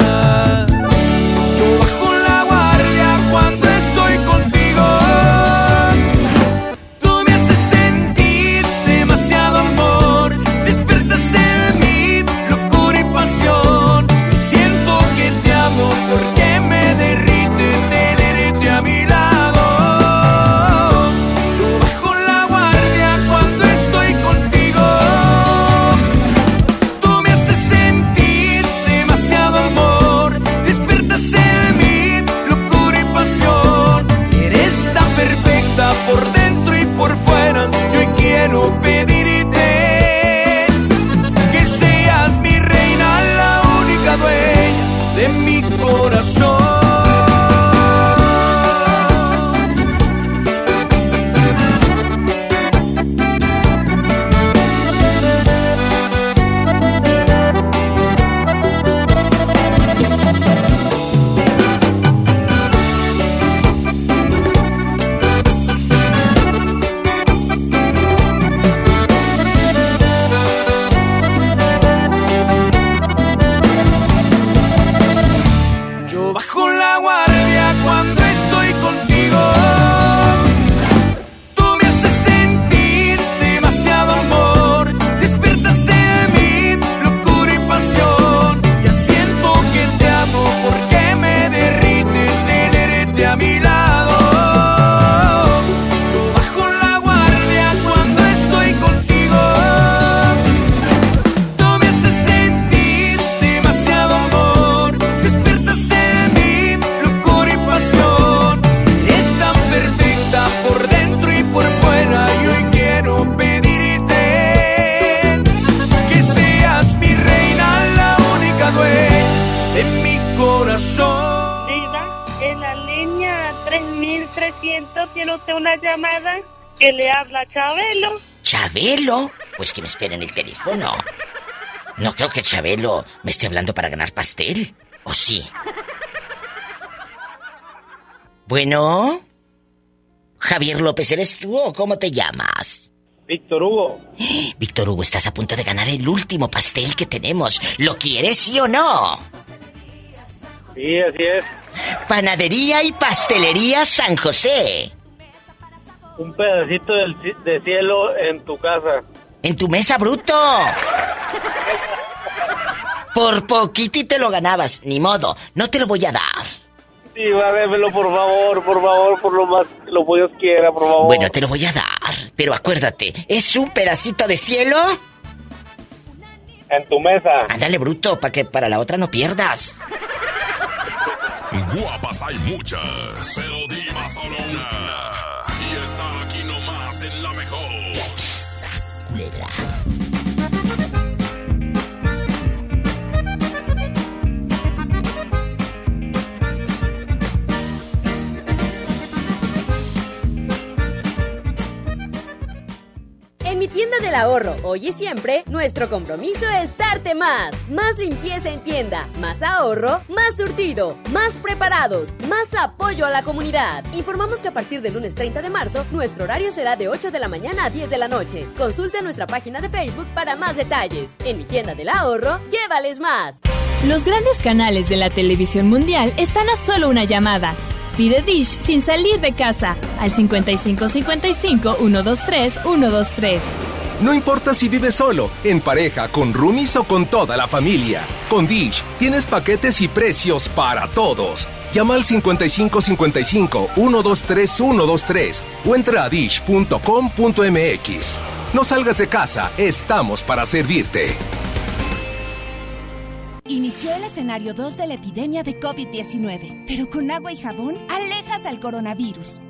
En
el teléfono. No creo que Chabelo me esté hablando para ganar pastel. ¿O sí? Bueno. Javier López, ¿eres tú o cómo te llamas?
Víctor Hugo.
Víctor Hugo, estás a punto de ganar el último pastel que tenemos. ¿Lo quieres, sí o no?
Sí, así es.
Panadería y Pastelería San José.
Un pedacito del de cielo en tu casa.
En tu mesa, bruto. Por poquito y te lo ganabas. Ni modo, no te lo voy a dar.
Sí, va, démelo por favor, por favor, por lo más que lo Dios quiera, por favor.
Bueno, te lo voy a dar. Pero acuérdate, es un pedacito de cielo.
En tu mesa.
Ándale, bruto, para que para la otra no pierdas.
Guapas hay muchas, pero diva solo una. Y está aquí nomás en la mejor.
Ahorro, hoy y siempre, nuestro compromiso es darte más. Más limpieza en tienda, más ahorro, más surtido, más preparados, más apoyo a la comunidad. Informamos que a partir del lunes 30 de marzo, nuestro horario será de 8 de la mañana a 10 de la noche. Consulta nuestra página de Facebook para más detalles. En mi tienda del ahorro, llévales más.
Los grandes canales de la televisión mundial están a solo una llamada. Pide Dish sin salir de casa al 5555 123 123.
No importa si vives solo, en pareja, con roomies o con toda la familia. Con Dish tienes paquetes y precios para todos. Llama al 5555 123 123 o entra a dish.com.mx. No salgas de casa, estamos para servirte.
Inició el escenario 2 de la epidemia de COVID-19, pero con agua y jabón alejas al coronavirus.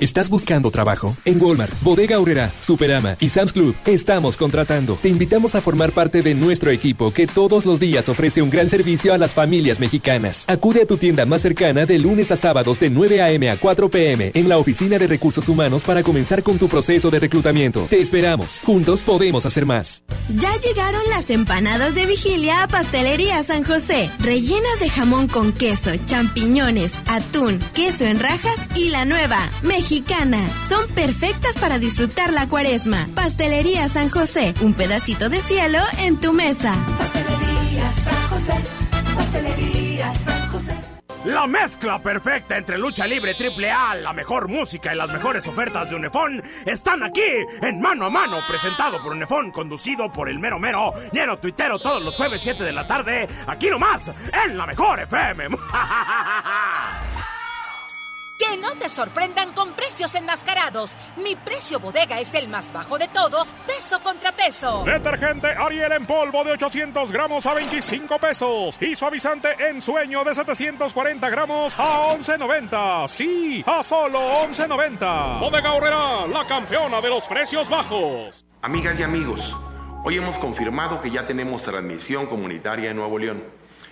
¿Estás buscando trabajo? En Walmart, Bodega Aurrera, Superama y Sam's Club estamos contratando. Te invitamos a formar parte de nuestro equipo que todos los días ofrece un gran servicio a las familias mexicanas. Acude a tu tienda más cercana de lunes a sábados de 9 a.m. a 4 p.m. en la Oficina de Recursos Humanos para comenzar con tu proceso de reclutamiento. Te esperamos. Juntos podemos hacer más.
Ya llegaron las empanadas de vigilia a Pastelería San José, rellenas de jamón con queso, champiñones, atún, queso en rajas y la nueva, mexicana. Son perfectas para disfrutar la cuaresma. Pastelería San José, un pedacito de cielo en tu mesa.
Pastelería San José, Pastelería San José.
La mezcla perfecta entre lucha libre triple A, la mejor música y las mejores ofertas de Unefón están aquí en Mano a Mano, presentado por Unefón, conducido por el mero mero, lleno tuitero todos los jueves 7 de la tarde, aquí nomás, en la mejor FM.
Que no te sorprendan con precios enmascarados. Mi precio bodega es el más bajo de todos, peso contra peso.
Detergente Ariel en polvo de 800 gramos a 25 pesos. Y suavizante en sueño de 740 gramos a 11.90. Sí, a solo 11.90. Bodega Horrera, la campeona de los precios bajos.
Amigas y amigos, hoy hemos confirmado que ya tenemos transmisión comunitaria en Nuevo León.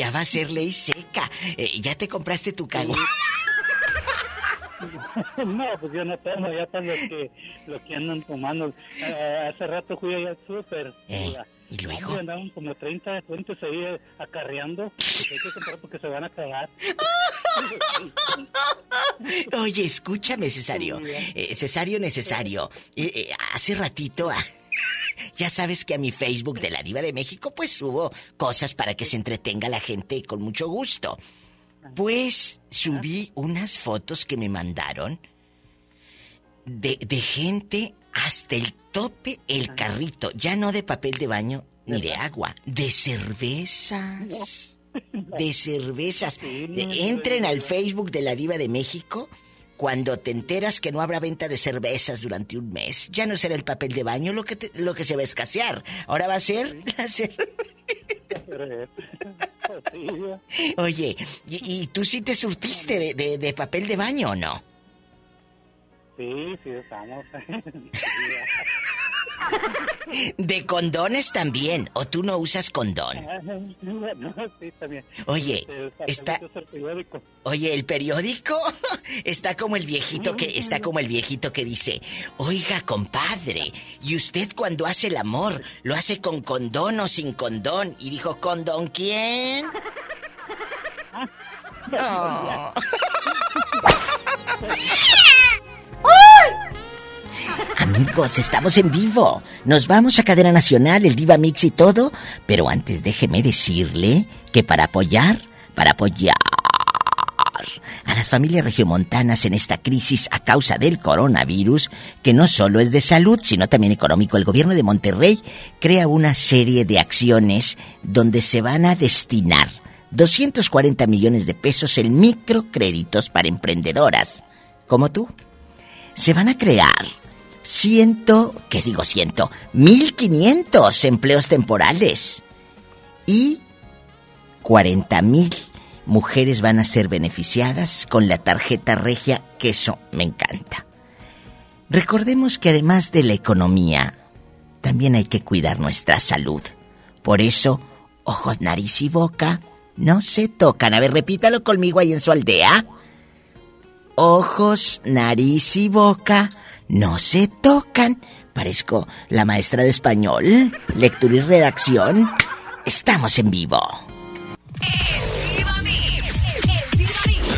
Ya va a ser ley seca. Eh, ¿Ya te compraste tu cago?
No, pues yo no tomo, ya están los que, los que andan tomando. Eh, hace rato fui allá al súper.
Eh, ¿Y luego?
Andaban como 30 fuentes ahí acarreando. Pues hay que comprar porque se van a cagar.
Oye, escúchame, Cesario. Eh, Cesario necesario. Hace ratito, ah, ya sabes que a mi Facebook de la Diva de México, pues subo cosas para que se entretenga la gente con mucho gusto. Pues subí unas fotos que me mandaron de, de gente hasta el tope, el carrito, ya no de papel de baño ni de agua, de cervezas. De cervezas. De- Entren al Facebook de la Diva de México. Cuando te enteras que no habrá venta de cervezas durante un mes, ya no será el papel de baño lo que, te- lo que se va a escasear. Ahora va a ser la Oye, ¿y, y tú sí te surtiste de, de- de papel de baño o no?
Sí, sí, estamos.
De condones también, o tú no usas condón.
no, sí, también.
Oye,
Este,
está-. Oye, el periódico está como el viejito que está como el viejito que dice, "Oiga, compadre, ¿y usted cuando hace el amor lo hace con condón o sin condón?" Y dijo, "¿Condón quién?" Oh. Amigos, estamos en vivo. Nos vamos a cadena nacional, el Diva Mix y todo. Pero antes déjeme decirle que para apoyar, para apoyar a las familias regiomontanas en esta crisis a causa del coronavirus, que no solo es de salud, sino también económico, el gobierno de Monterrey crea una serie de acciones donde se van a destinar 240 millones de pesos en microcréditos para emprendedoras, como tú. Se van a crear ciento, ¿qué digo ciento? 1500 empleos temporales y 40 mil mujeres van a ser beneficiadas con la tarjeta regia, que eso me encanta. Recordemos que además de la economía, también hay que cuidar nuestra salud. Por eso, ojos, nariz y boca no se tocan. A ver, repítalo conmigo ahí en su aldea. Ojos, nariz y boca no se tocan. Parezco la maestra de español, lectura y redacción. Estamos en vivo.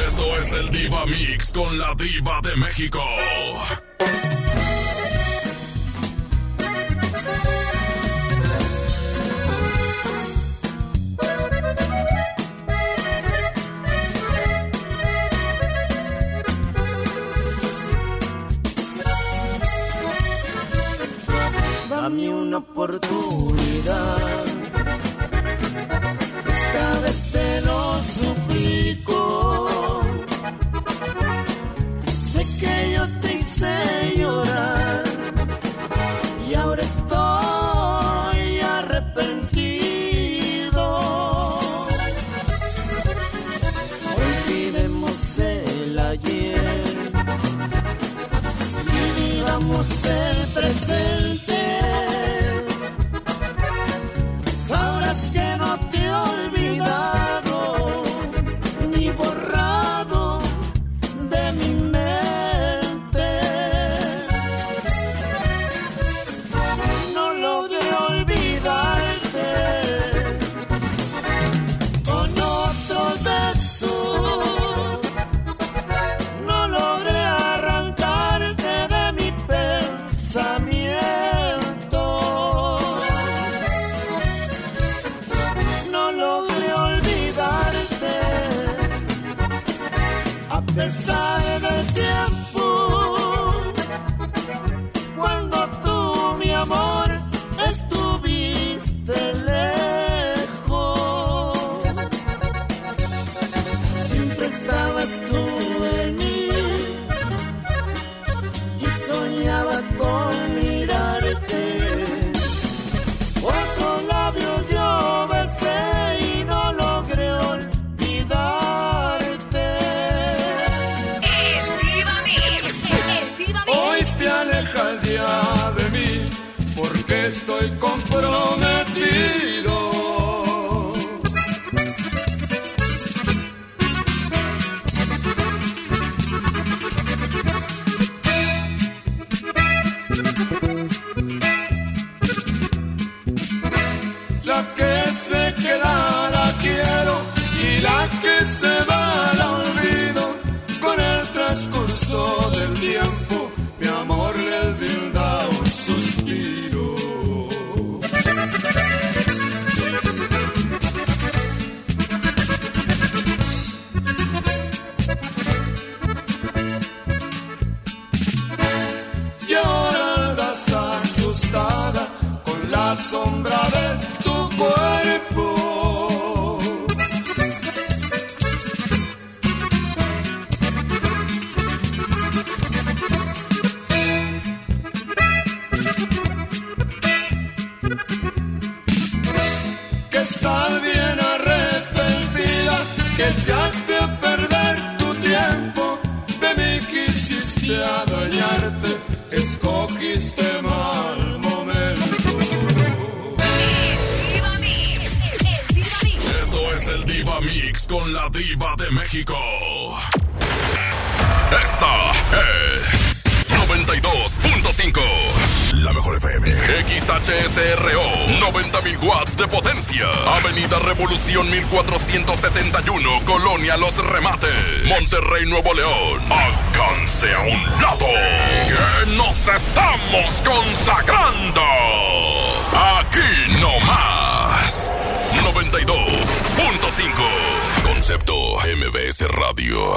Esto es el Diva Mix con la Diva de México.
Dame una oportunidad. Esta vez te lo suplico.
1471. Colonia Los Remates. Monterrey, Nuevo León. Alcance a un lado. Que no se estamos consagrando. Aquí no más. 92.5. Concepto MBS Radio.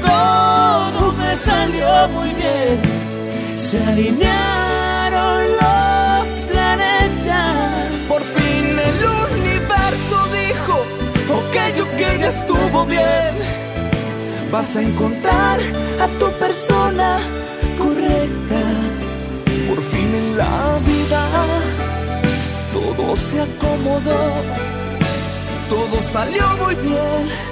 Todo me salió muy bien. Se alinearon los planetas. Por fin el universo dijo, ok, ok, ya estuvo bien. Vas a encontrar a tu persona correcta. Por fin en la vida todo se acomodó, todo salió muy bien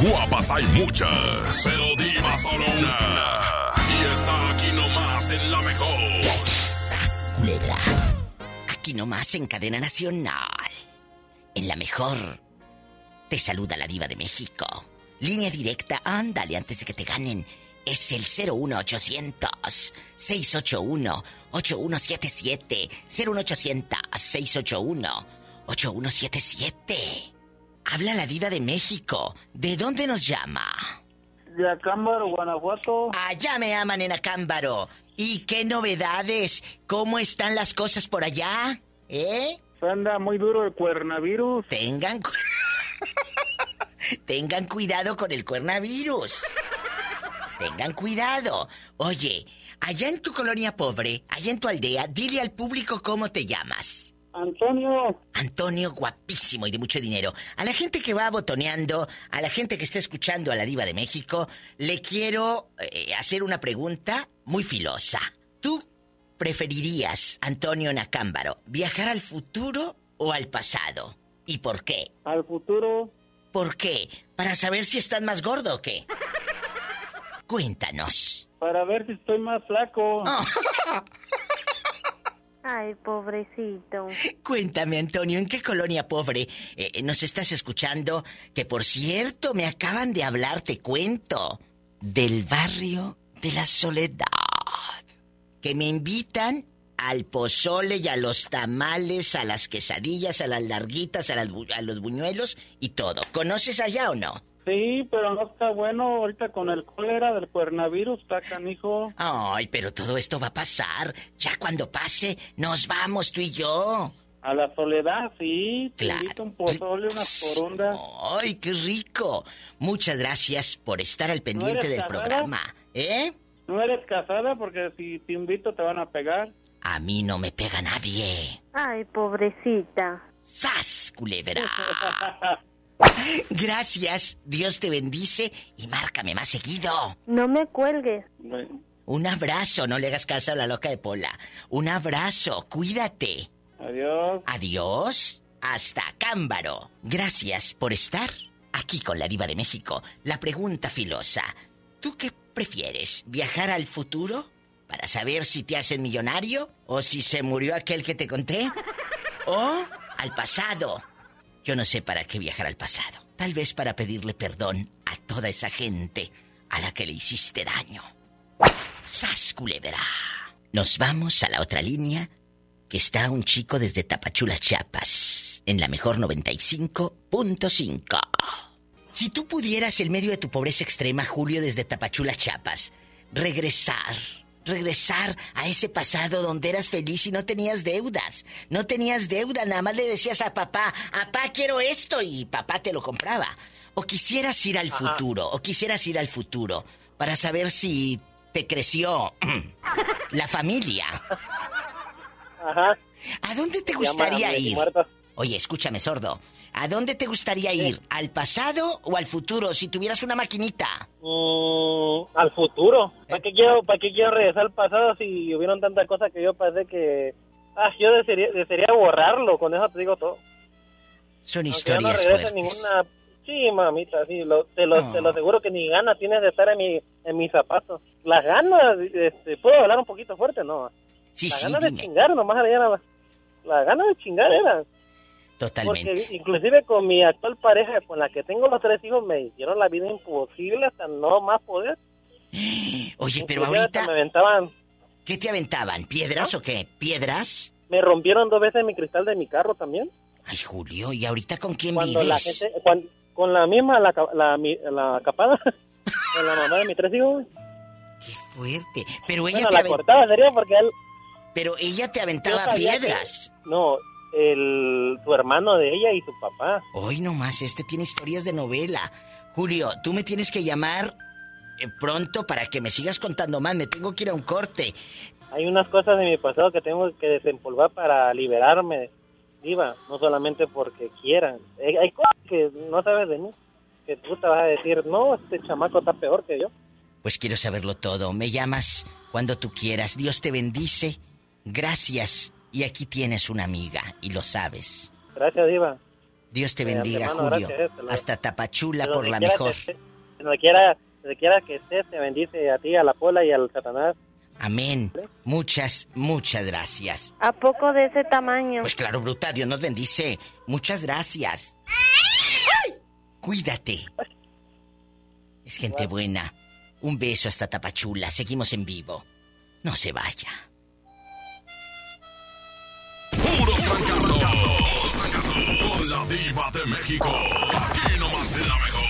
Guapas hay muchas, pero diva solo una. Y está aquí nomás en la mejor.
Culebra. Aquí nomás en cadena nacional. En la mejor. Te saluda la diva de México. Línea directa, ándale antes de que te ganen. Es el 01800 681 8177 01800 681 8177. Habla la diva de México. ¿De dónde nos llama?
De Acámbaro, Guanajuato.
Allá me aman en Acámbaro. ¿Y qué novedades? ¿Cómo están las cosas por allá? ¿Eh?
Anda muy duro el cuernavirus.
Tengan cu- Tengan cuidado con el coronavirus. Tengan cuidado. Oye, allá en tu colonia pobre, allá en tu aldea, dile al público cómo te llamas.
Antonio.
Antonio, guapísimo y de mucho dinero. A la gente que va botoneando, a la gente que está escuchando a la Diva de México, le quiero eh, hacer una pregunta muy filosa. ¿Tú preferirías, Antonio Nacámbaro, viajar al futuro o al pasado? ¿Y por qué?
Al futuro.
¿Por qué? ¿Para saber si estás más gordo o qué? Cuéntanos.
Para ver si estoy más flaco.
Ay, pobrecito.
Cuéntame, Antonio, ¿en qué colonia pobre eh, nos estás escuchando? Que por cierto, me acaban de hablar, te cuento, del barrio de la soledad. Que me invitan al pozole y a los tamales, a las quesadillas, a las larguitas, a, a los buñuelos y todo. ¿Conoces allá o no?
Sí, pero no está bueno ahorita con el cólera del coronavirus, está canijo.
Ay, pero todo esto va a pasar. Ya cuando pase, nos vamos tú y yo.
A la soledad, sí. Te
Claro.
invito un pozole, unas corundas.
¡Ay, qué rico! Muchas gracias por estar al pendiente del
casada?
programa. ¿Eh?
No eres casada porque si te invito te van a pegar.
A mí no me pega nadie.
Ay, pobrecita.
¡Sas, culebra! Gracias, Dios te bendice y márcame más seguido.
No me cuelgues.
Un abrazo, no le hagas caso a la loca de Pola. Un abrazo, cuídate.
Adiós.
Adiós. Hasta Cámbaro. Gracias por estar aquí con la diva de México. La pregunta filosa. ¿Tú qué prefieres? ¿Viajar al futuro? ¿Para saber si te hacen millonario? ¿O si se murió aquel que te conté? ¿O al pasado? Yo no sé para qué viajar al pasado. Tal vez para pedirle perdón a toda esa gente a la que le hiciste daño. ¡Sas, culebra! Nos vamos a la otra línea, que está un chico desde Tapachula, Chiapas, en la mejor 95.5. Si tú pudieras, en medio de tu pobreza extrema, Julio, desde Tapachula, Chiapas, regresar, regresar a ese pasado donde eras feliz y no tenías deudas, no tenías deuda, nada más le decías a papá, papá quiero esto y papá te lo compraba. O quisieras ir al futuro, o quisieras ir al futuro para saber si te creció la familia.
Ajá.
¿A dónde te gustaría ir? Oye, escúchame, sordo. ¿A dónde te gustaría ir? ¿Al pasado o al futuro si tuvieras una maquinita?
Mm, al futuro. ¿Para qué, quiero, ¿Para qué quiero regresar al pasado si hubieron tantas cosas que yo pasé que... Ah, yo desearía, desearía borrarlo, con eso te digo todo.
Son
Aunque no
historias
regrese
fuertes.
ninguna... Sí, mamita, sí, lo, te, lo, te lo aseguro que ni ganas tienes de estar en, mi, en mis zapatos. Las ganas, este, ¿puedo hablar un poquito fuerte? No.
Sí,
las
sí,
ganas
dime.
de chingar, nomás eran las, las ganas de chingar eran.
Totalmente.
Porque inclusive con mi actual pareja, con la que tengo los tres hijos, me hicieron la vida imposible hasta no más poder.
Oye, pero
Inclusive
ahorita...
me aventaban,
¿Qué te aventaban? ¿Piedras o qué? ¿Piedras?
me rompieron dos veces mi cristal de mi carro también.
Ay, Julio, ¿y ahorita con quién
Cuando
vives?
la gente, cuan- con la misma, la, la, mi- la capada, con la mamá de mis tres hijos.
Fuerte. Pero ella
Bueno,
te
la
aven-
cortaba, sería porque él...
Pero ella te aventaba
sabía que-
piedras.
no, el, su hermano de ella y su papá.
Hoy nomás, este tiene historias de novela. Julio, tú me tienes que llamar eh, pronto para que me sigas contando más. Me tengo que ir a un corte.
Hay unas cosas de mi pasado que tengo que desempolvar para liberarme, Diva, no solamente porque quieran. Hay, hay cosas que no sabes de mí, que tú te vas a decir, no, este chamaco está peor que yo.
Pues quiero saberlo todo. Me llamas cuando tú quieras. Dios te bendice. Gracias. Y aquí tienes una amiga, y lo sabes.
Gracias, Diva.
Dios te bendiga, Julio.
gracias,
Hasta Tapachula por la mejor.
que Donde quiera, donde quiera que estés, te bendice a ti, a la pola y al satanás.
Amén. Muchas, muchas gracias.
¿A poco de ese tamaño?
Pues claro, bruta, Dios nos bendice. Muchas gracias. Cuídate. Es gente buena. Un beso hasta Tapachula. Seguimos en vivo. No se vaya.
Puros fracasos. Con la diva de México. Aquí nomás en la mejor.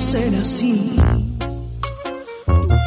Ser así.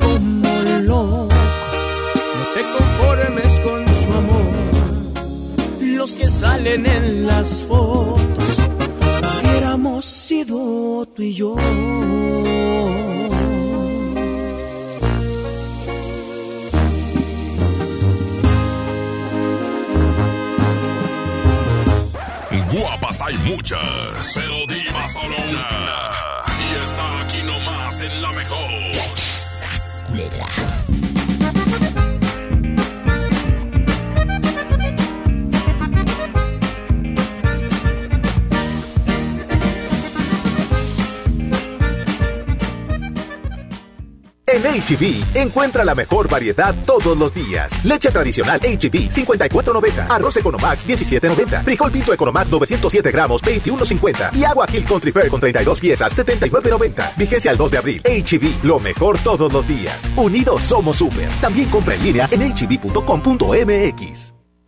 Como loco, no te conformes con su amor. Los que salen en las fotos, hubiéramos sido tú y yo.
Guapas hay muchas, pero diva solo una.
HB, encuentra la mejor variedad todos los días. Leche tradicional HB, 54.90. Arroz Economax, 17.90. Frijol Pinto Economax, 907 gramos, 21.50. Y agua Hill Country Fair con 32 piezas, 79.90. Vigencia al 2 de abril. HB, lo mejor todos los días. Unidos somos super. También compra en línea en hb.com.mx.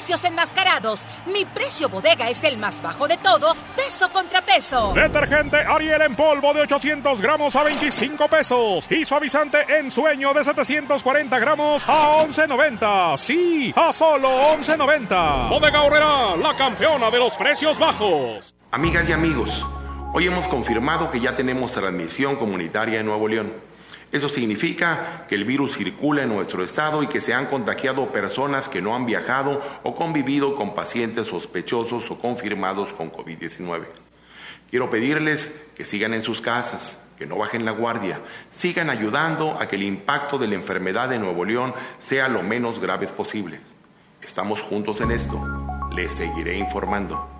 precios enmascarados. Mi precio bodega es el más bajo de todos, peso contra peso.
Detergente Ariel en polvo de 800 gramos a 25 pesos. Y suavizante en sueño de 740 gramos a 11.90. Sí, a solo 11.90. Bodega Horrera, la campeona de los precios bajos.
Amigas y amigos, hoy hemos confirmado que ya tenemos transmisión comunitaria en Nuevo León. Eso significa que el virus circula en nuestro estado y que se han contagiado personas que no han viajado o convivido con pacientes sospechosos o confirmados con COVID-19. Quiero pedirles que sigan en sus casas, que no bajen la guardia, sigan ayudando a que el impacto de la enfermedad de Nuevo León sea lo menos grave posible. Estamos juntos en esto. Les seguiré informando.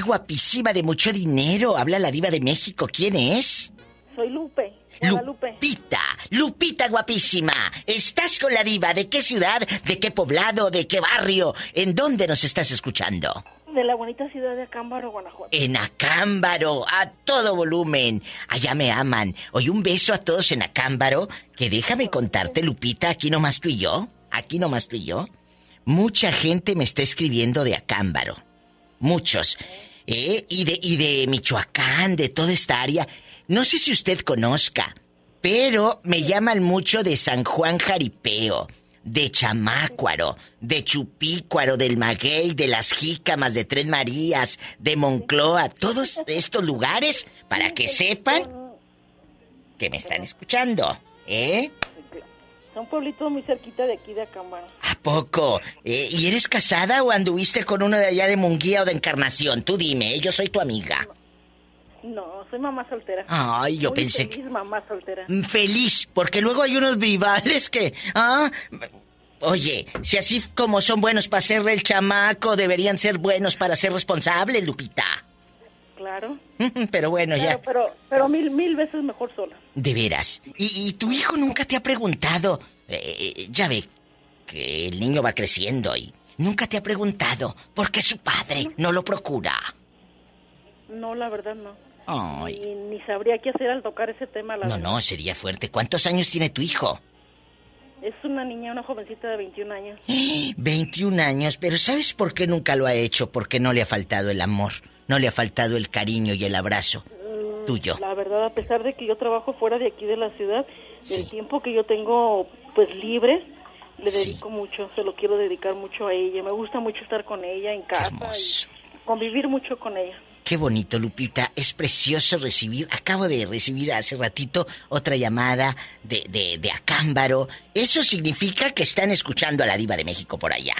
Guapísima de mucho dinero. Habla la diva de México. ¿Quién es?
Soy Lupe. Guadalupe.
Lupita, Lupita guapísima. ¿Estás con la diva? ¿De qué ciudad? ¿De qué poblado? ¿De qué barrio? ¿En dónde nos estás escuchando?
De la bonita ciudad de Acámbaro, Guanajuato.
En Acámbaro, a todo volumen. Allá me aman. Hoy un beso a todos en Acámbaro. Que déjame contarte, Lupita, aquí nomás tú y yo. Aquí nomás tú y yo. Mucha gente me está escribiendo de Acámbaro. Muchos. ¿Eh? Y de, y de Michoacán, de toda esta área. No sé si usted conozca, pero me llaman mucho de San Juan Jaripeo, de Chamácuaro, de Chupícuaro, del Maguey, de las Jícamas, de Tres Marías, de Moncloa, todos estos lugares para que sepan que me están escuchando, ¿eh?
Son pueblitos muy cerquita de aquí de Acámbaro.
¿A poco? Eh, ¿Y eres casada o anduviste con uno de allá de Munguía o de Encarnación? Tú dime, ¿eh? yo soy tu amiga.
No, soy mamá soltera.
Ay, yo
Muy
pensé
feliz mamá soltera.
Mm, Feliz, porque luego hay unos vivales que... Ah, oye, si así como son buenos para ser el chamaco, deberían ser buenos para ser responsables, Lupita.
Claro.
Pero bueno, ya...
Pero, pero mil, mil veces mejor sola.
De veras. ¿Y, y tu hijo nunca te ha preguntado? eh, ya ve que el niño va creciendo y nunca te ha preguntado por qué su padre no lo procura.
No, la verdad no.
Ay.
Ni, ni sabría qué hacer al tocar ese tema, la
No,
verdad.
no, sería fuerte. ¿Cuántos años tiene tu hijo?
Es una niña, una jovencita de 21 años.
21 años, pero ¿sabes por qué nunca lo ha hecho? Porque no le ha faltado el amor, no le ha faltado el cariño y el abrazo tuyo.
La verdad, a pesar de que yo trabajo fuera de aquí de la ciudad, el tiempo que yo tengo pues libre, le dedico mucho, se lo quiero dedicar mucho a ella. Me gusta mucho estar con ella en casa y convivir mucho con ella.
Qué bonito, Lupita. Es precioso recibir. Acabo de recibir hace ratito otra llamada de, de, de Acámbaro. Eso significa que están escuchando a la Diva de México por allá.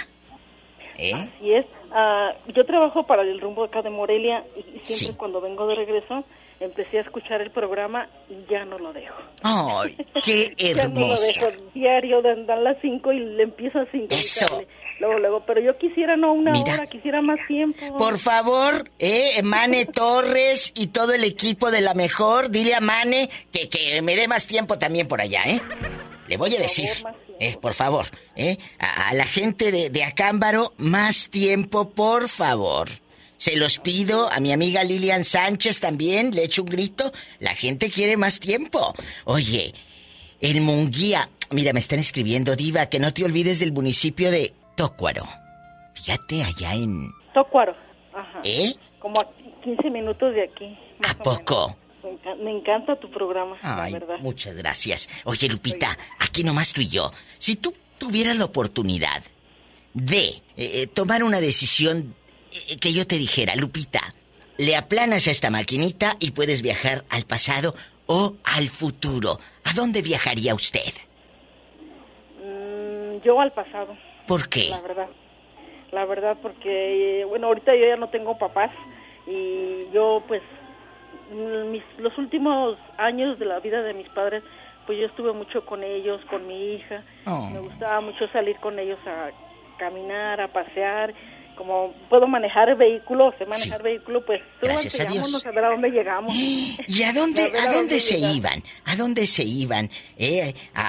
¿Eh?
Así es. Ah, yo trabajo para el rumbo acá de Morelia y siempre
Sí.
cuando vengo de regreso empecé a escuchar el programa y ya no lo dejo.
¡Ay, qué
Ya no lo
hermoso!
dejo diario, dan, dan las 5 y le empiezo a sincronizarle. Luego, luego, pero yo quisiera no una
Mira.
hora, quisiera más tiempo.
Por favor, eh, Mane Torres y todo el equipo de la mejor, dile a Mane que, que me dé más tiempo también por allá, ¿eh? Le voy a decir, eh, por favor, ¿eh? A, a la gente de, de Acámbaro, más tiempo, por favor. Se los pido a mi amiga Lilian Sánchez también, le echo un grito. La gente quiere más tiempo. Oye, el Munguía, mira, me están escribiendo, Diva, que no te olvides del municipio de Tócuaro. Fíjate allá en...
Tócuaro. Ajá.
¿Eh?
Como a 15 minutos de aquí.
¿A poco?
Me encanta tu programa,
Ay,
la verdad.
muchas gracias. Oye, Lupita, aquí nomás tú y yo. Si tú tuvieras la oportunidad de eh, eh, tomar una decisión eh, que yo te dijera, Lupita, le aplanas a esta maquinita y puedes viajar al pasado o al futuro. ¿A dónde viajaría usted?
Mm, yo al pasado.
¿Por qué?
La verdad. La verdad, porque, bueno, ahorita yo ya no tengo papás y yo, pues, mis, los últimos años de la vida de mis padres, pues yo estuve mucho con ellos, con mi hija.
Oh.
Me gustaba mucho salir con ellos a caminar, a pasear. Como puedo manejar vehículo, sé manejar vehículo, pues
Gracias a Dios.
a ver a dónde llegamos.
¿Y a dónde,
A
a dónde
dónde
se
llegamos.
iban? ¿A dónde se iban? ¿Eh? ¿A,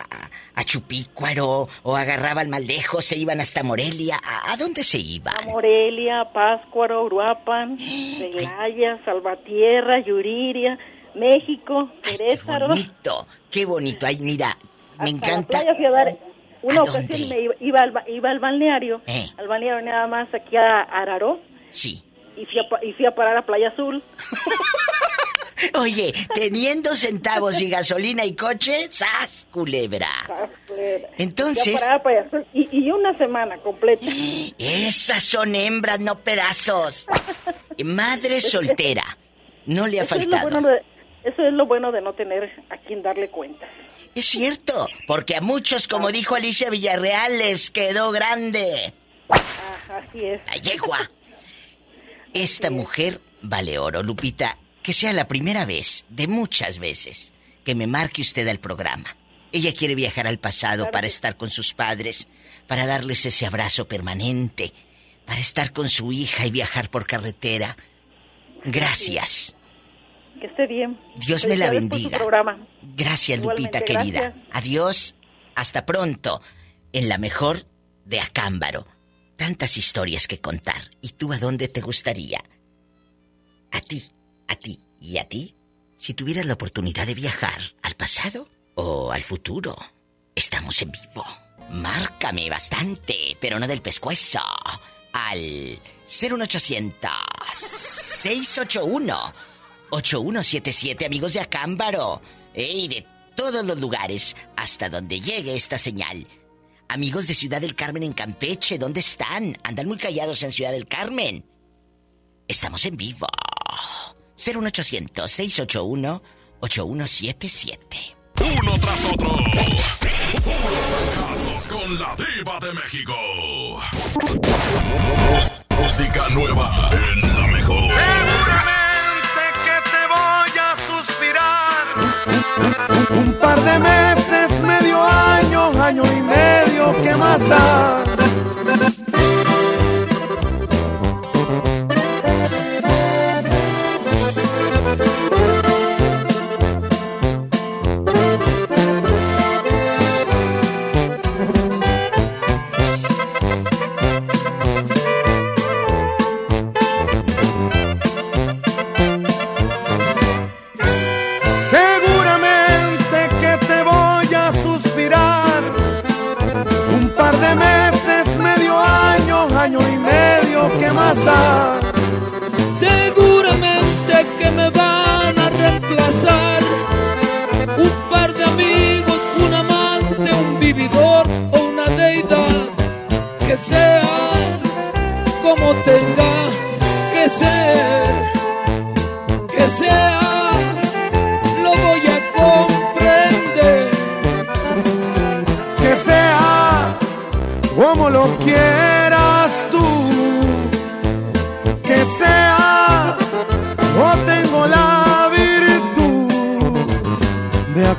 a, a Chupícuaro? ¿O agarraban más lejos? ¿Se iban hasta Morelia? ¿A, a dónde se iban?
A Morelia, Páscuaro, Uruapan, Celaya, Salvatierra, Yuriria, México, Querétaro.
Bonito, qué bonito. Ay, mira, me
La
encanta.
playa fui a dar. Una
¿A
ocasión me iba, iba al, ba- iba al balneario,
Eh.
al balneario nada más aquí a Araró.
Sí.
Y fui a, y fui a parar a Playa Azul.
Oye, teniendo centavos y gasolina y coche, ¡zas, culebra! Entonces-
Fui a parar a Playa Azul. Y, y una semana completa.
Esas son hembras, no pedazos. Madre soltera. No le ha
Eso es, lo
faltado.
bueno de, eso es lo bueno de no tener a quien darle cuenta.
Es cierto, porque a muchos, como dijo Alicia Villarreal, les quedó grande.
Ah, así es.
La yegua. Esta mujer vale oro, Lupita. Que sea la primera vez, de muchas veces, que me marque usted al programa. Ella quiere viajar al pasado para estar con sus padres, para darles ese abrazo permanente, para estar con su hija y viajar por carretera. Gracias.
Que esté bien.
Dios me la bendiga. Gracias,
Igualmente,
Lupita querida.
gracias.
Adiós. Hasta pronto. En la mejor de Acámbaro. Tantas historias que contar. ¿Y tú a dónde te gustaría? A ti, a ti y a ti. Si tuvieras la oportunidad de viajar al pasado o al futuro. Estamos en vivo. Márcame bastante, pero no del pescuezo. Al 01800 681 8177, amigos de Acámbaro. Y de todos los lugares hasta donde llegue esta señal. Amigos de Ciudad del Carmen en Campeche, ¿dónde están? Andan muy callados en Ciudad del Carmen. Estamos en vivo. 01800 681 8177.
Uno tras otro. Puros fracasos con la diva de México. Música nueva en la mejor.
Un par de meses, medio año, año y medio, ¿qué más da? Seguramente que
me van a reemplazar. Un par de amigos, un amante, un vividor o una deidad. Que sea como tenga que ser, que sea, lo voy a comprender.
Que sea como lo quieras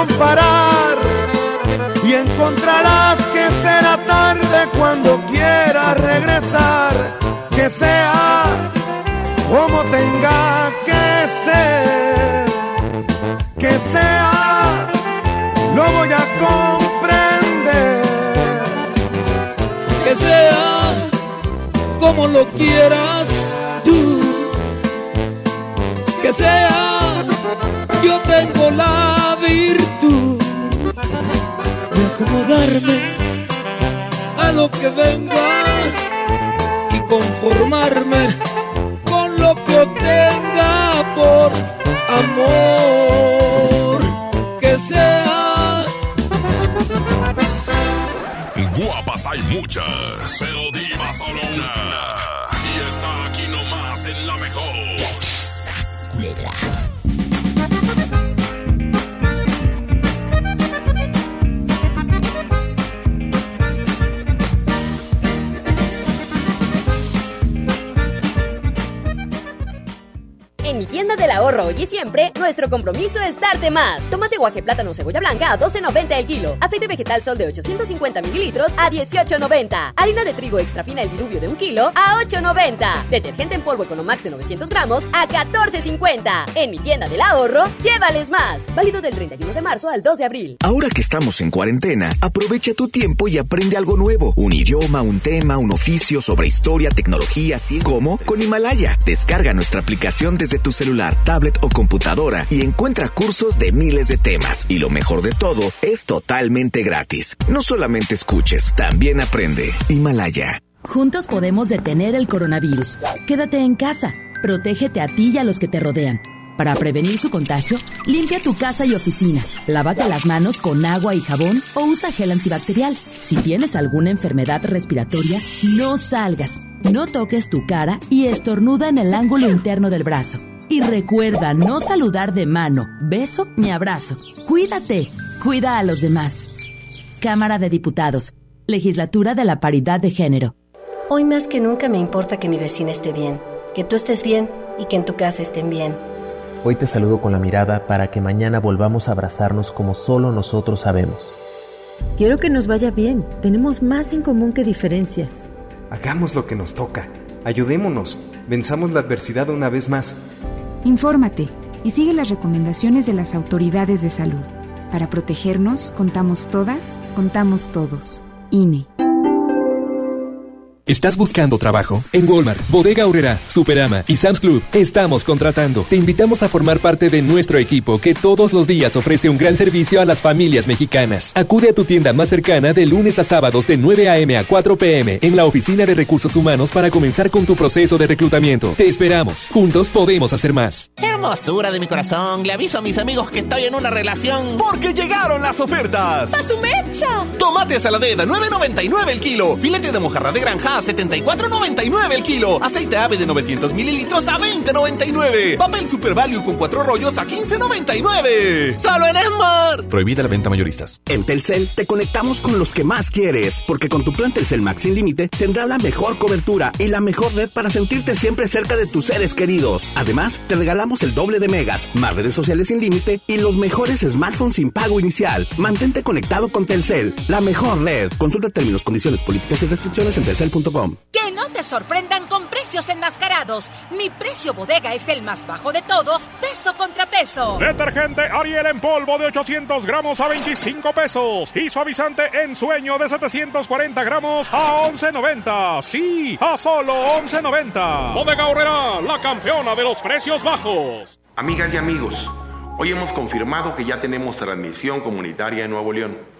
Comparar y encontrarás que será tarde cuando quieras regresar. Que sea como tenga que ser, que sea, lo voy a comprender.
Que sea como lo quieras tú. Que sea, yo tengo la virtud acomodarme a lo que venga y conformarme con lo que obtenga por amor. Que sea
Guapas hay muchas, pero diva solo una. Y está aquí nomás en la mejor.
Del ahorro hoy y siempre, nuestro compromiso es darte más. Tomate guaje plátano cebolla blanca a 12.90 el kilo. Aceite vegetal sol de 850 mililitros a 18.90. Harina de trigo extra fina el diluvio de un kilo a 8.90. Detergente en polvo Economax de 900 gramos a 14.50. En mi tienda del ahorro, llévales más. Válido del 31 de marzo al 2 de abril.
Ahora que estamos en cuarentena, aprovecha tu tiempo y aprende algo nuevo. Un idioma, un tema, un oficio sobre historia, tecnología, así como con Himalaya. Descarga nuestra aplicación desde tu celular, tablet o computadora y encuentra cursos de miles de temas. Y lo mejor de todo, es totalmente gratis. No solamente escuches, también aprende. Himalaya.
Juntos podemos detener el coronavirus. Quédate en casa. Protégete a ti y a los que te rodean. Para prevenir su contagio, limpia tu casa y oficina. Lávate las manos con agua y jabón o usa gel antibacterial. Si tienes alguna enfermedad respiratoria, no salgas. No toques tu cara y estornuda en el ángulo interno del brazo. Y recuerda no saludar de mano, beso ni abrazo. Cuídate. Cuida a los demás. Cámara de Diputados. Legislatura de la Paridad de Género.
Hoy más que nunca me importa que mi vecina esté bien, que tú estés bien y que en tu casa estén bien.
Hoy te saludo con la mirada para que mañana volvamos a abrazarnos como solo nosotros sabemos.
Quiero que nos vaya bien. Tenemos más en común que diferencias.
Hagamos lo que nos toca. Ayudémonos. Venzamos la adversidad una vez más.
Infórmate y sigue las recomendaciones de las autoridades de salud. Para protegernos, contamos todas, contamos todos. INE.
¿Estás buscando trabajo? En Walmart, Bodega Aurrera, Superama y Sam's Club estamos contratando. Te invitamos a formar parte de nuestro equipo que todos los días ofrece un gran servicio a las familias mexicanas. Acude a tu tienda más cercana de lunes a sábados de 9 a.m. a 4 p.m. en la Oficina de Recursos Humanos para comenzar con tu proceso de reclutamiento. Te esperamos. Juntos podemos hacer más.
Hermosura de mi corazón, le aviso a mis amigos que estoy en una relación.
Porque llegaron las ofertas.
¡A su mecha!
Tomate a saladera, 9.99 el kilo. Filete de mojarra de granja a 74.99 el kilo. Aceite ave de 900 mililitros a 20.99. Papel Super Value con cuatro rollos a 15.99. ¡Solo en Esmar!
Prohibida la venta mayoristas.
En Telcel te conectamos con los que más quieres, porque con tu plan Telcel Max sin límite tendrás la mejor cobertura y la mejor red para sentirte siempre cerca de tus seres queridos. Además, te regalamos el doble de megas, más redes sociales sin límite y los mejores smartphones sin pago inicial. Mantente conectado con Telcel, la mejor red. Consulta términos, condiciones, políticas y restricciones en telcel.com.
Que no te sorprendan con precios enmascarados. Mi precio bodega es el más bajo de todos, peso contra peso.
Detergente Ariel en polvo de 800 gramos a 25 pesos. Y suavizante en sueño de 740 gramos a 11.90. Sí, a solo 11.90. Bodega Horrera, la campeona de los precios bajos.
Amigas y amigos, hoy hemos confirmado que ya tenemos transmisión comunitaria en Nuevo León.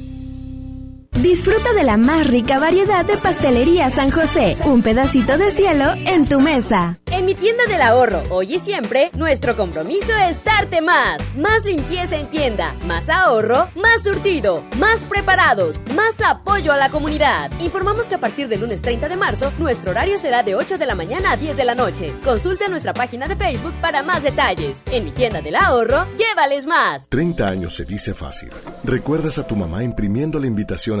Disfruta de la más rica variedad de pastelería San José. Un pedacito de cielo en tu mesa.
En mi tienda del ahorro, hoy y siempre, nuestro compromiso es darte más. Más limpieza en tienda, más ahorro, más surtido, más preparados, más apoyo a la comunidad. Informamos que a partir del lunes 30 de marzo, nuestro horario será de 8 de la mañana a 10 de la noche. Consulta nuestra página de Facebook para más detalles. En mi tienda del ahorro, llévales más.
30 años se dice fácil. Recuerdas a tu mamá imprimiendo la invitación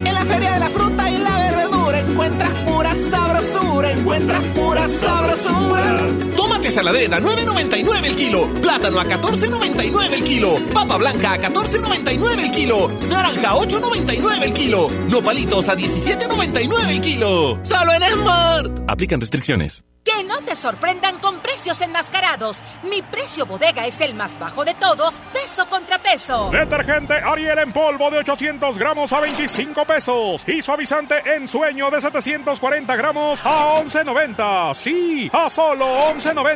En la Feria de la Fruta y la Verdura encuentras pura sabrosura, encuentras pura sabrosura.
Tomate saladet a 9.99 el kilo. Plátano a 14.99 el kilo. Papa blanca a 14.99 el kilo. Naranja a 8.99 el kilo. Nopalitos a 17.99 el kilo. Solo en Smart. Aplican restricciones.
Que no te sorprendan con precios enmascarados. Mi precio bodega es el más bajo de todos, peso contra peso.
Detergente Ariel en polvo de 800 gramos a 25 pesos. Y suavizante en sueño de 740 gramos a 11.90. Sí, a solo 11.90.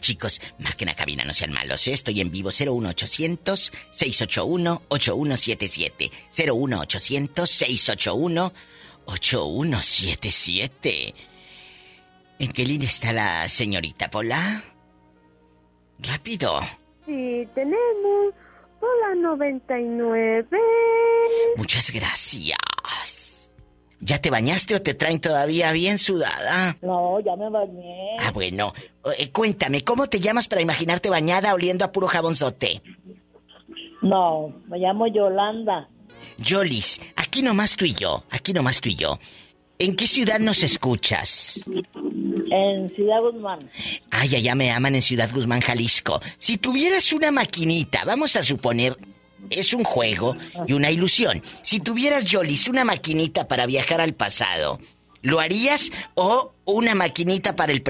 Chicos. Marquen a cabina, no sean malos. ¿eh? Estoy en vivo 01800 681 8177. 01800 681 8177. ¿En qué línea está la señorita Pola? Rápido.
Sí, tenemos Pola 99.
Muchas gracias.
¿Ya te bañaste o te traen todavía bien sudada?
No, ya me bañé.
Ah, bueno. Eh, cuéntame, ¿cómo te llamas para imaginarte bañada oliendo a puro jabonzote?
No, me llamo Yolanda.
Yolis, aquí nomás tú y yo, aquí nomás tú y yo. ¿En qué ciudad nos escuchas?
En Ciudad Guzmán.
Ay, allá me aman en Ciudad Guzmán, Jalisco. Si tuvieras una maquinita, vamos a suponer, es un juego y una ilusión. Si tuvieras, Yolis, una maquinita para viajar al pasado, ¿lo harías o una maquinita para el,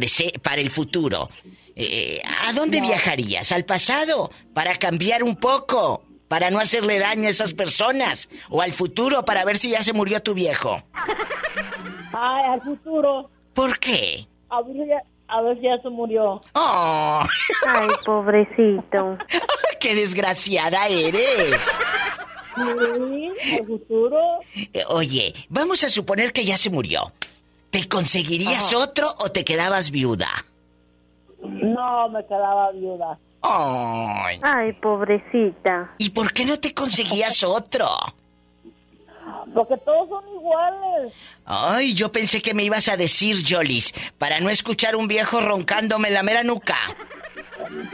para el futuro? Eh, ¿A dónde viajarías? ¿Al pasado? ¿Para cambiar un poco? ¿Para no hacerle daño a esas personas? ¿O al futuro para ver si ya se murió tu viejo?
Ay, al futuro.
¿Por qué?
A ver, si ya se murió.
Oh.
Ay, pobrecito.
¡Qué desgraciada eres!
Sí, al futuro.
Oye, vamos a suponer que ya se murió. ¿Te conseguirías otro o te quedabas viuda?
No, me quedaba viuda.
Ay.
Ay, pobrecita.
¿Y por qué no te conseguías otro?
Porque todos son iguales.
Ay, yo pensé que me ibas a decir, Jolis, para no escuchar un viejo roncándome la mera nuca.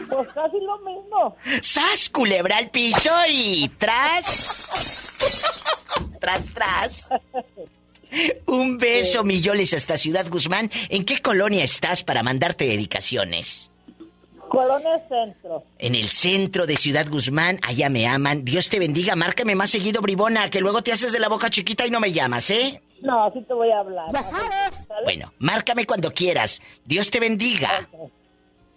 Pues casi lo mismo.
¡Sas, culebra al piso y tras! ¡Tras, tras! Un beso, mi Yolis, hasta Ciudad Guzmán. ¿En qué colonia estás para mandarte dedicaciones?
Colonia Centro.
En el centro de Ciudad Guzmán, allá me aman. Dios te bendiga, márcame más seguido, bribona, que luego te haces de la boca chiquita y no me llamas, ¿eh?
No, así te voy a hablar.
Ya sabes. Bueno, márcame cuando quieras. Dios te bendiga.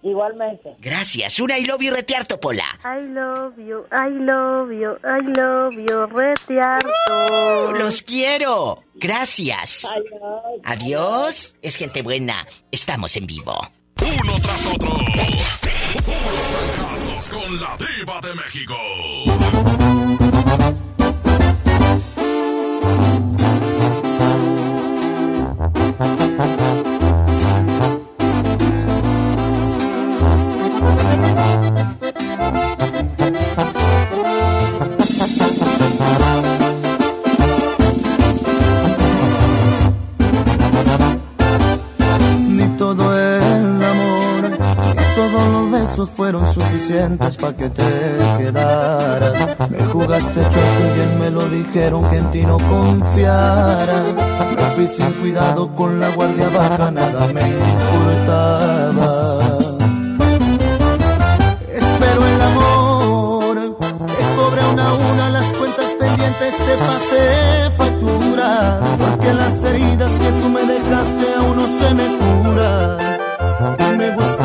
Igualmente.
Gracias. Una I love you, Retiarto, Pola.
I love you, I love you, I love you, Retiarto.
los quiero. Gracias. Adiós. Adiós. Es gente buena. Estamos en vivo.
Uno tras otro. Puros fracasos con la diva de México.
Fueron suficientes para que te quedaras. Me jugaste choco bien me lo dijeron que en ti no confiara. Me fui sin cuidado con la guardia baja, nada me importaba. Espero el amor, te cobre una a una las cuentas pendientes, te pasé factura. Porque las heridas que tú me dejaste aún no se me curan. Y me que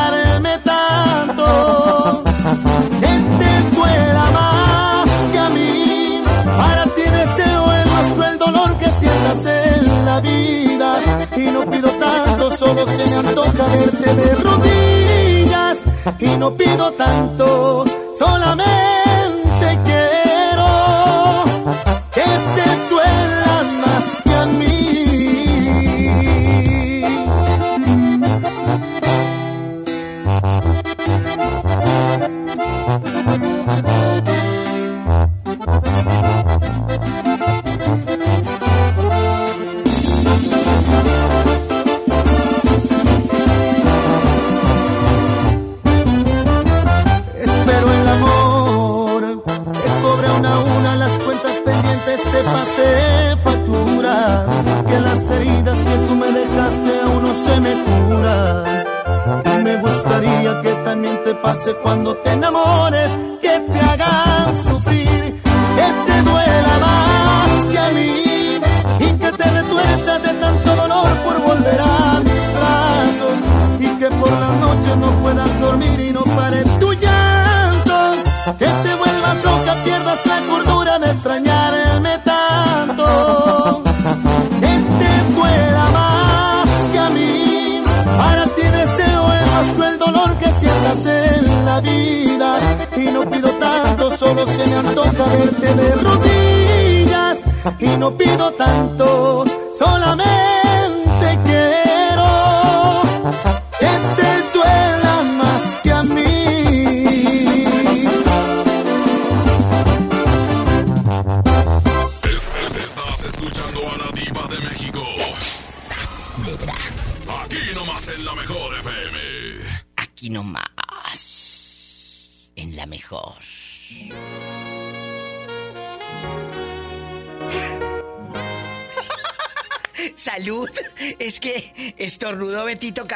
no pido tanto, solamente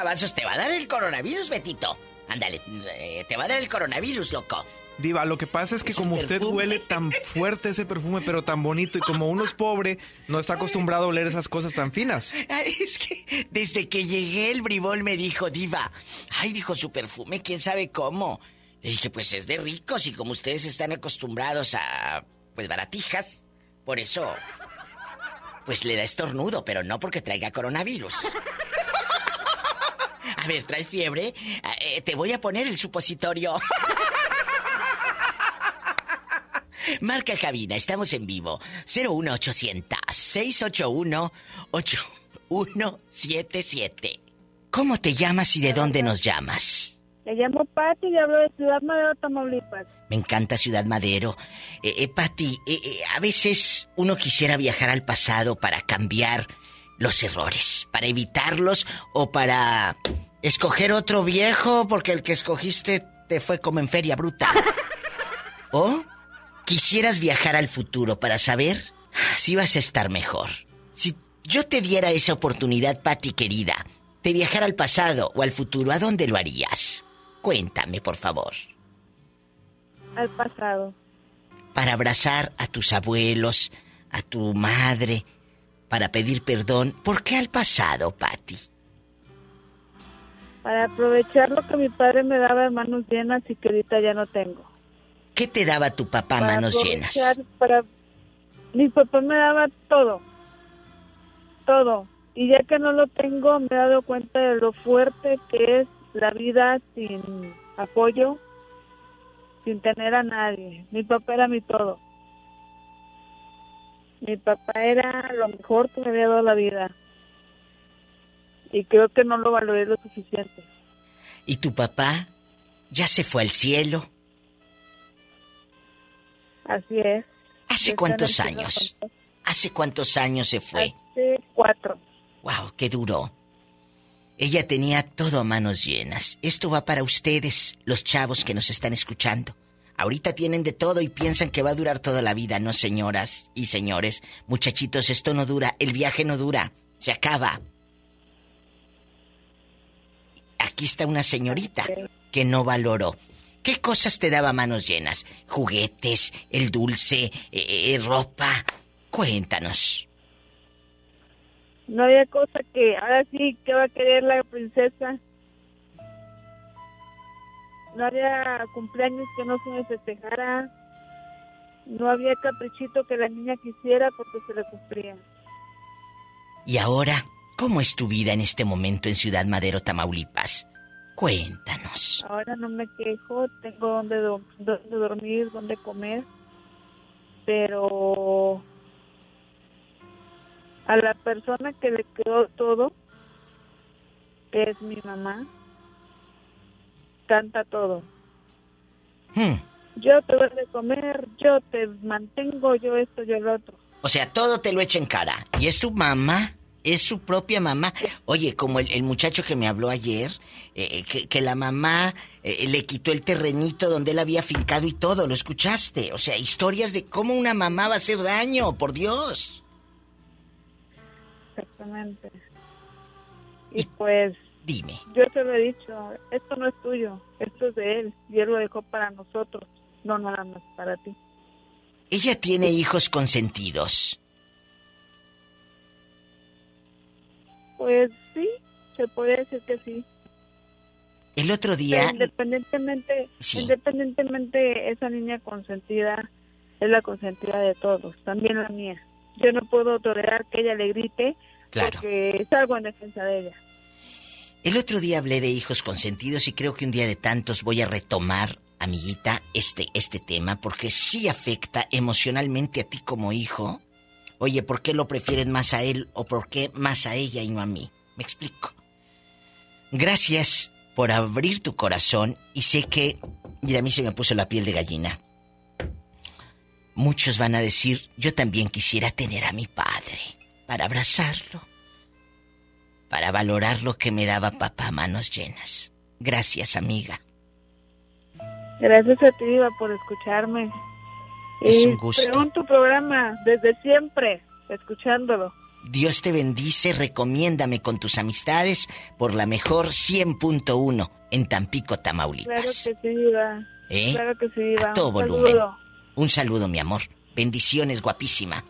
Cavazos. Te va a dar el coronavirus, Betito. Ándale, eh, te va a dar el coronavirus, loco.
Diva, lo que pasa es que como usted huele tan fuerte ese perfume, pero tan bonito, y como uno es pobre, no está acostumbrado a oler esas cosas tan finas.
Ay, es que desde que llegué el bribón me dijo, diva, ay, dijo su perfume, quién sabe cómo. Le dije, pues es de ricos y como ustedes están acostumbrados a, pues, baratijas, por eso, pues le da estornudo, pero no porque traiga coronavirus. A ver, ¿traes fiebre? Eh, te voy a poner el supositorio. Marca cabina, estamos en vivo. 01800 681 8177. ¿Cómo te llamas y de dónde nos llamas?
Me llamo Patti y hablo de Ciudad Madero, Tamaulipas.
Me encanta Ciudad Madero. Eh, eh Patti, eh, eh, a veces uno quisiera viajar al pasado para cambiar los errores, para evitarlos o para escoger otro viejo porque el que escogiste te fue como en feria bruta. ¿O quisieras viajar al futuro para saber si vas a estar mejor? Si yo te diera esa oportunidad, Patti querida, de viajar al pasado o al futuro, ¿a dónde lo harías? Cuéntame, por favor.
Al pasado.
Para abrazar a tus abuelos, a tu madre, para pedir perdón. ¿Por qué al pasado, Patti?
Para aprovechar lo que mi padre me daba en manos llenas y que ahorita ya no tengo.
¿Qué te daba tu papá
Para
manos llenas?
Para... Mi papá me daba todo. Todo. Y ya que no lo tengo, me he dado cuenta de lo fuerte que es la vida sin apoyo, sin tener a nadie. Mi papá era mi todo. Mi papá era lo mejor que me había dado la vida. Y creo que no lo valoré lo suficiente.
¿Y tu papá ya se fue al cielo?
Así es.
¿Hace cuántos años? ¿Hace cuántos años se fue?
Hace cuatro.
Wow, qué duro. Ella tenía todo a manos llenas. Esto va para ustedes, los chavos que nos están escuchando. Ahorita tienen de todo y piensan que va a durar toda la vida, no señoras y señores. Muchachitos, esto no dura, el viaje no dura, se acaba. Aquí está una señorita que no valoró. ¿Qué cosas te daba manos llenas? Juguetes, el dulce, eh, eh, ropa. Cuéntanos.
No había cosa que, ahora sí, que va a querer la princesa. No había cumpleaños que no se me festejara. No había caprichito que la niña quisiera porque se le cumplía.
Y ahora, ¿cómo es tu vida en este momento en Ciudad Madero, Tamaulipas? Cuéntanos.
Ahora no me quejo, tengo donde, do- donde dormir, donde comer, pero a la persona que le quedó todo, que es mi mamá, canta todo.
Hmm.
Yo te doy de comer, yo te mantengo, yo esto, yo lo otro.
O sea, todo te lo echa en cara. ¿Y es tu mamá? ¿Es su propia mamá? Oye, como el, el muchacho que me habló ayer, eh, que, que la mamá eh, le quitó el terrenito donde él había fincado y todo, ¿lo escuchaste? O sea, historias de cómo una mamá va a hacer daño, por Dios.
Exactamente. Y pues,
Dime.
yo te lo he dicho, esto no es tuyo, esto es de él, y él lo dejó para nosotros, no nada más para ti.
Ella tiene hijos consentidos.
Pues sí, se puede decir que sí.
El otro día...
independientemente,
Sí.
independientemente esa niña consentida es la consentida de todos, también la mía. Yo no puedo tolerar que ella le grite
Claro.
porque salgo en defensa de ella.
El otro día hablé de hijos consentidos y creo que un día de tantos voy a retomar, amiguita, este, este tema porque sí afecta emocionalmente a ti como hijo Oye, ¿por qué lo prefieren más a él o por qué más a ella y no a mí? Me explico. Gracias por abrir tu corazón y sé que, mira, a mí se me puso la piel de gallina. Muchos van a decir, yo también quisiera tener a mi padre para abrazarlo, para valorar lo que me daba papá manos llenas. Gracias, amiga.
Gracias a ti, Diva, por escucharme.
Es un gusto.
según tu programa, desde siempre, escuchándolo.
Dios te bendice, recomiéndame con tus amistades por la mejor 100.1 en Tampico,
Claro
Tamaulipas.
que sí, Diva.
¿Eh?
Claro que sí, Diva.
A todo
Un
volumen.
saludo.
Un saludo, mi amor. Bendiciones, guapísima.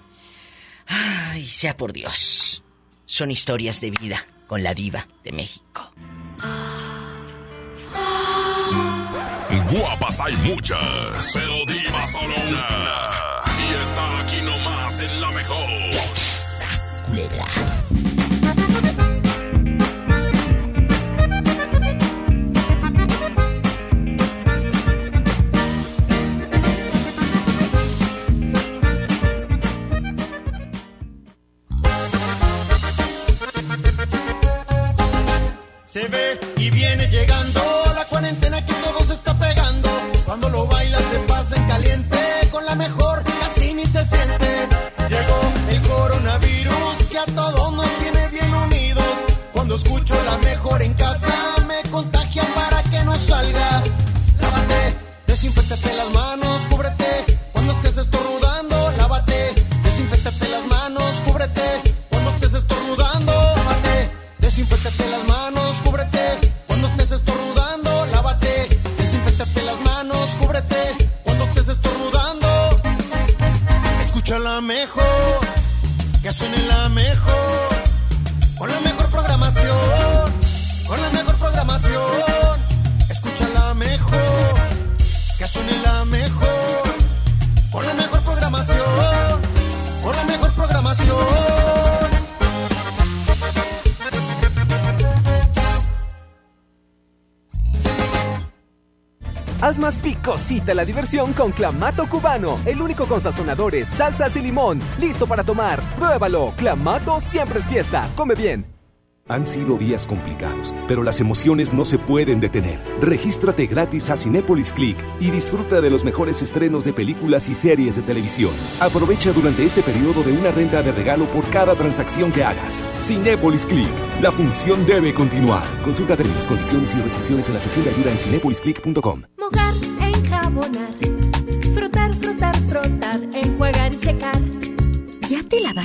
Ay, sea por Dios. Son historias de vida con la diva de México.
Guapas hay muchas, pero diva solo una. Y está aquí nomás en la mejor.
Se ve y viene llegando la
diversión con Clamato Cubano, el único con sazonadores, salsas y limón. Listo para tomar. Pruébalo. Clamato siempre es fiesta. Come bien.
Han sido días complicados, pero las emociones no se pueden detener. Regístrate gratis a Cinépolis Click y disfruta de los mejores estrenos de películas y series de televisión. Aprovecha durante este periodo de una renta de regalo por cada transacción que hagas. Cinépolis Click. La función debe continuar. Consulta términos, condiciones y restricciones en la sección de ayuda en cinépolisclick.com.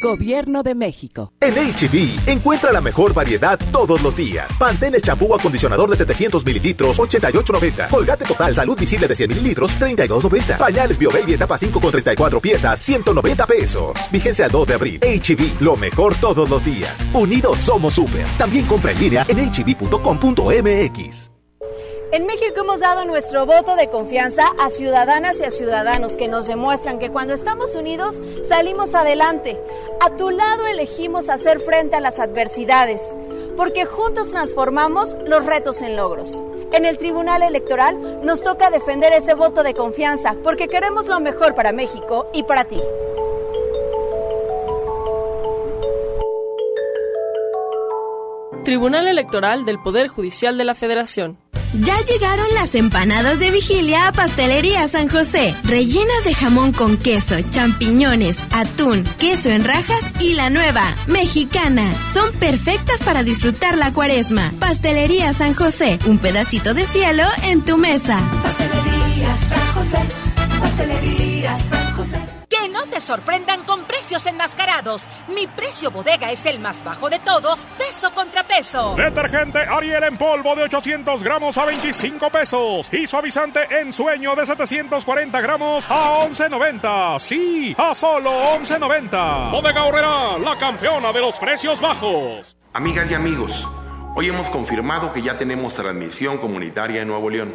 Gobierno de México.
En HB, encuentra la mejor variedad todos los días. Pantene champú acondicionador de 700 mililitros, 88.90. Colgate total salud visible de 100 mililitros, 32.90. Pañales BioBaby etapa 5 con 34 piezas, 190 pesos. Vigencia al 2 de abril. HB, lo mejor todos los días. Unidos somos super. También compra en línea en hb.com.mx.
En México hemos dado nuestro voto de confianza a ciudadanas y a ciudadanos que nos demuestran que cuando estamos unidos salimos adelante. A tu lado elegimos hacer frente a las adversidades, porque juntos transformamos los retos en logros. En el Tribunal Electoral nos toca defender ese voto de confianza, porque queremos lo mejor para México y para ti.
Tribunal Electoral del Poder Judicial de la Federación.
Ya llegaron las empanadas de vigilia a Pastelería San José, rellenas de jamón con queso, champiñones, atún, queso en rajas y la nueva, mexicana. Son perfectas para disfrutar la cuaresma. Pastelería San José, un pedacito de cielo en tu mesa.
Pastelería San José, Pastelería te sorprendan con precios enmascarados. Mi precio bodega es el más bajo de todos, peso contra peso.
Detergente Ariel en polvo de 800 gramos a 25 pesos. Y suavizante en sueño de 740 gramos a 11.90. Sí, a solo 11.90. Bodega Horrera, la campeona de los precios bajos.
Amigas y amigos, Hoy hemos confirmado que ya tenemos transmisión comunitaria en Nuevo León.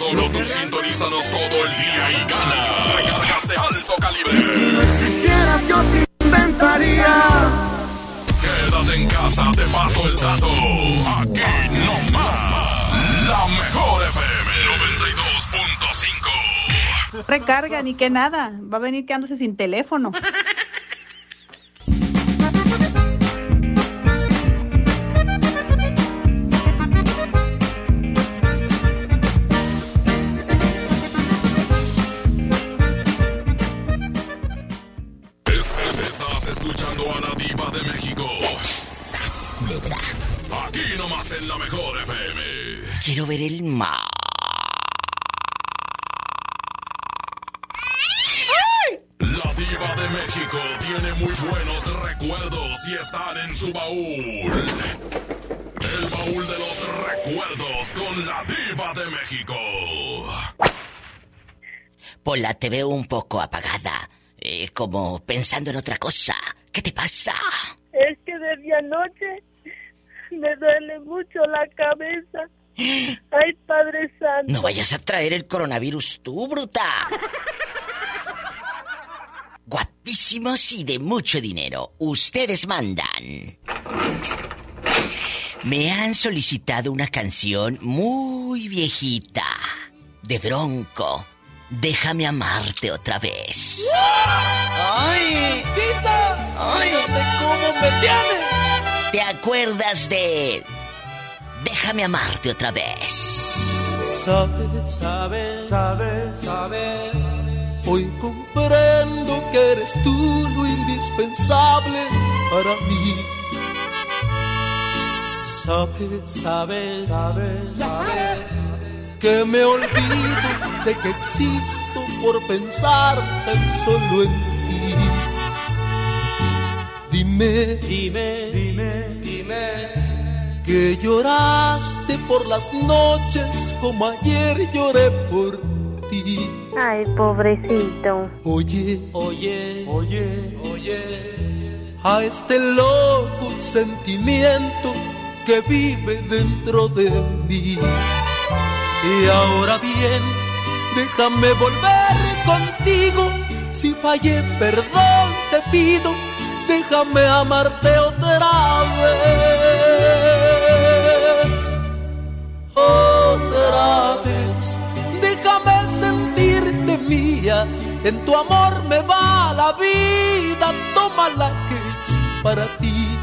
Solo tú sintonízanos todo el día y gana. Recargas de alto calibre.
Si no existieras, yo te inventaría.
Quédate en casa, te paso el dato. Aquí no más. La mejor FM 92.5.
Recarga, ni que nada. Va a venir quedándose sin teléfono.
Quiero ver el mar.
La diva de México tiene muy buenos recuerdos y están en su baúl. El baúl de los recuerdos con la diva de México.
Pola, te veo un poco apagada. eh, como pensando en otra cosa. ¿Qué te pasa?
Es que desde anoche me duele mucho la cabeza. Ay, Padre Santo.
No vayas a traer el coronavirus tú, bruta. Guapísimos y de mucho dinero. Ustedes mandan. Me han solicitado una canción muy viejita. De Bronco. Déjame amarte otra vez.
¡Ay, Tita! ¡Ay, cómo me tienes!
¿Te acuerdas de... Déjame amarte otra vez?
Sabes, sabes, sabes, sabes. Hoy comprendo que eres tú lo indispensable para mí. Sabes, sabes, sabes, sabes. Que me olvido de que existo por pensar tan solo en ti. Dime, dime, dime, dime. Que lloraste por las noches como ayer lloré por ti.
Ay, pobrecito.
Oye, oye, oye, oye. A este loco sentimiento que vive dentro de mí. Y ahora bien, déjame volver contigo. Si fallé, perdón te pido. Déjame amarte otra vez. En tu amor me va la vida. Tómala que es para ti.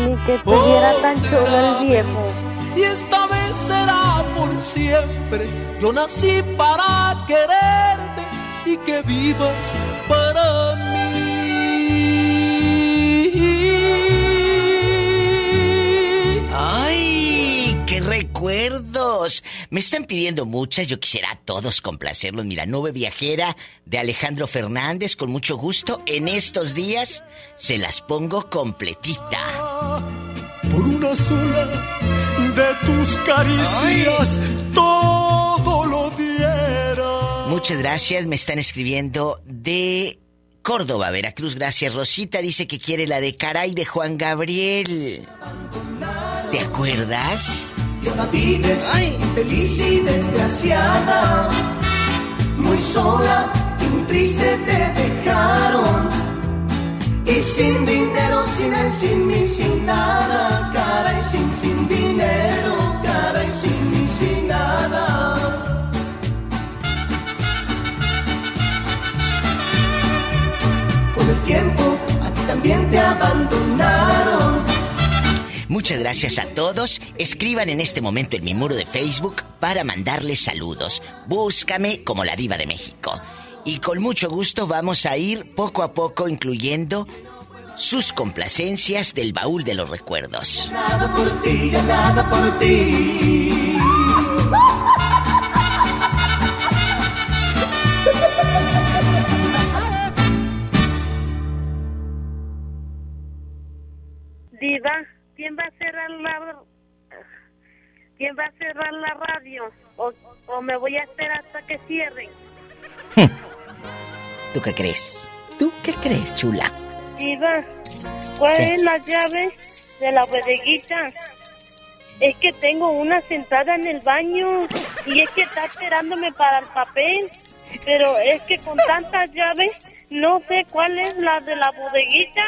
Ni que estuviera tan chulo el viejo.
Y esta vez será por siempre. Yo nací para quererte y que vivas para mí.
Recuerdos! Me están pidiendo muchas, yo quisiera a todos complacerlos. Mira, Nube Viajera de Alejandro Fernández, con mucho gusto. En estos días se las pongo completita.
Por una sola de tus caricias todo lo diera.
Muchas gracias, me están escribiendo de Córdoba, Veracruz. Gracias, Rosita dice que quiere la de Caray de Juan Gabriel. ¿Te acuerdas?
Y ahora vives infeliz y desgraciada, muy sola y muy triste te dejaron. Y sin dinero, sin él, sin mí, sin nada, cara y sin, sin dinero,
Muchas gracias a todos. Escriban en este momento en mi muro de Facebook para mandarles saludos. Búscame como la diva de México. Y con mucho gusto vamos a ir poco a poco incluyendo sus complacencias del baúl de los recuerdos.
Nada por ti, nada por ti.
¿Quién va a cerrar la quién va a cerrar la radio? O, o me voy a esperar hasta que cierren.
¿Tú qué crees? ¿Tú qué crees, chula?
Diva, ¿cuál
¿Qué?
es la llave de la bodeguita? Es que tengo una sentada en el baño y es que está esperándome para el papel. Pero es que con tantas llaves no sé cuál es la de la bodeguita.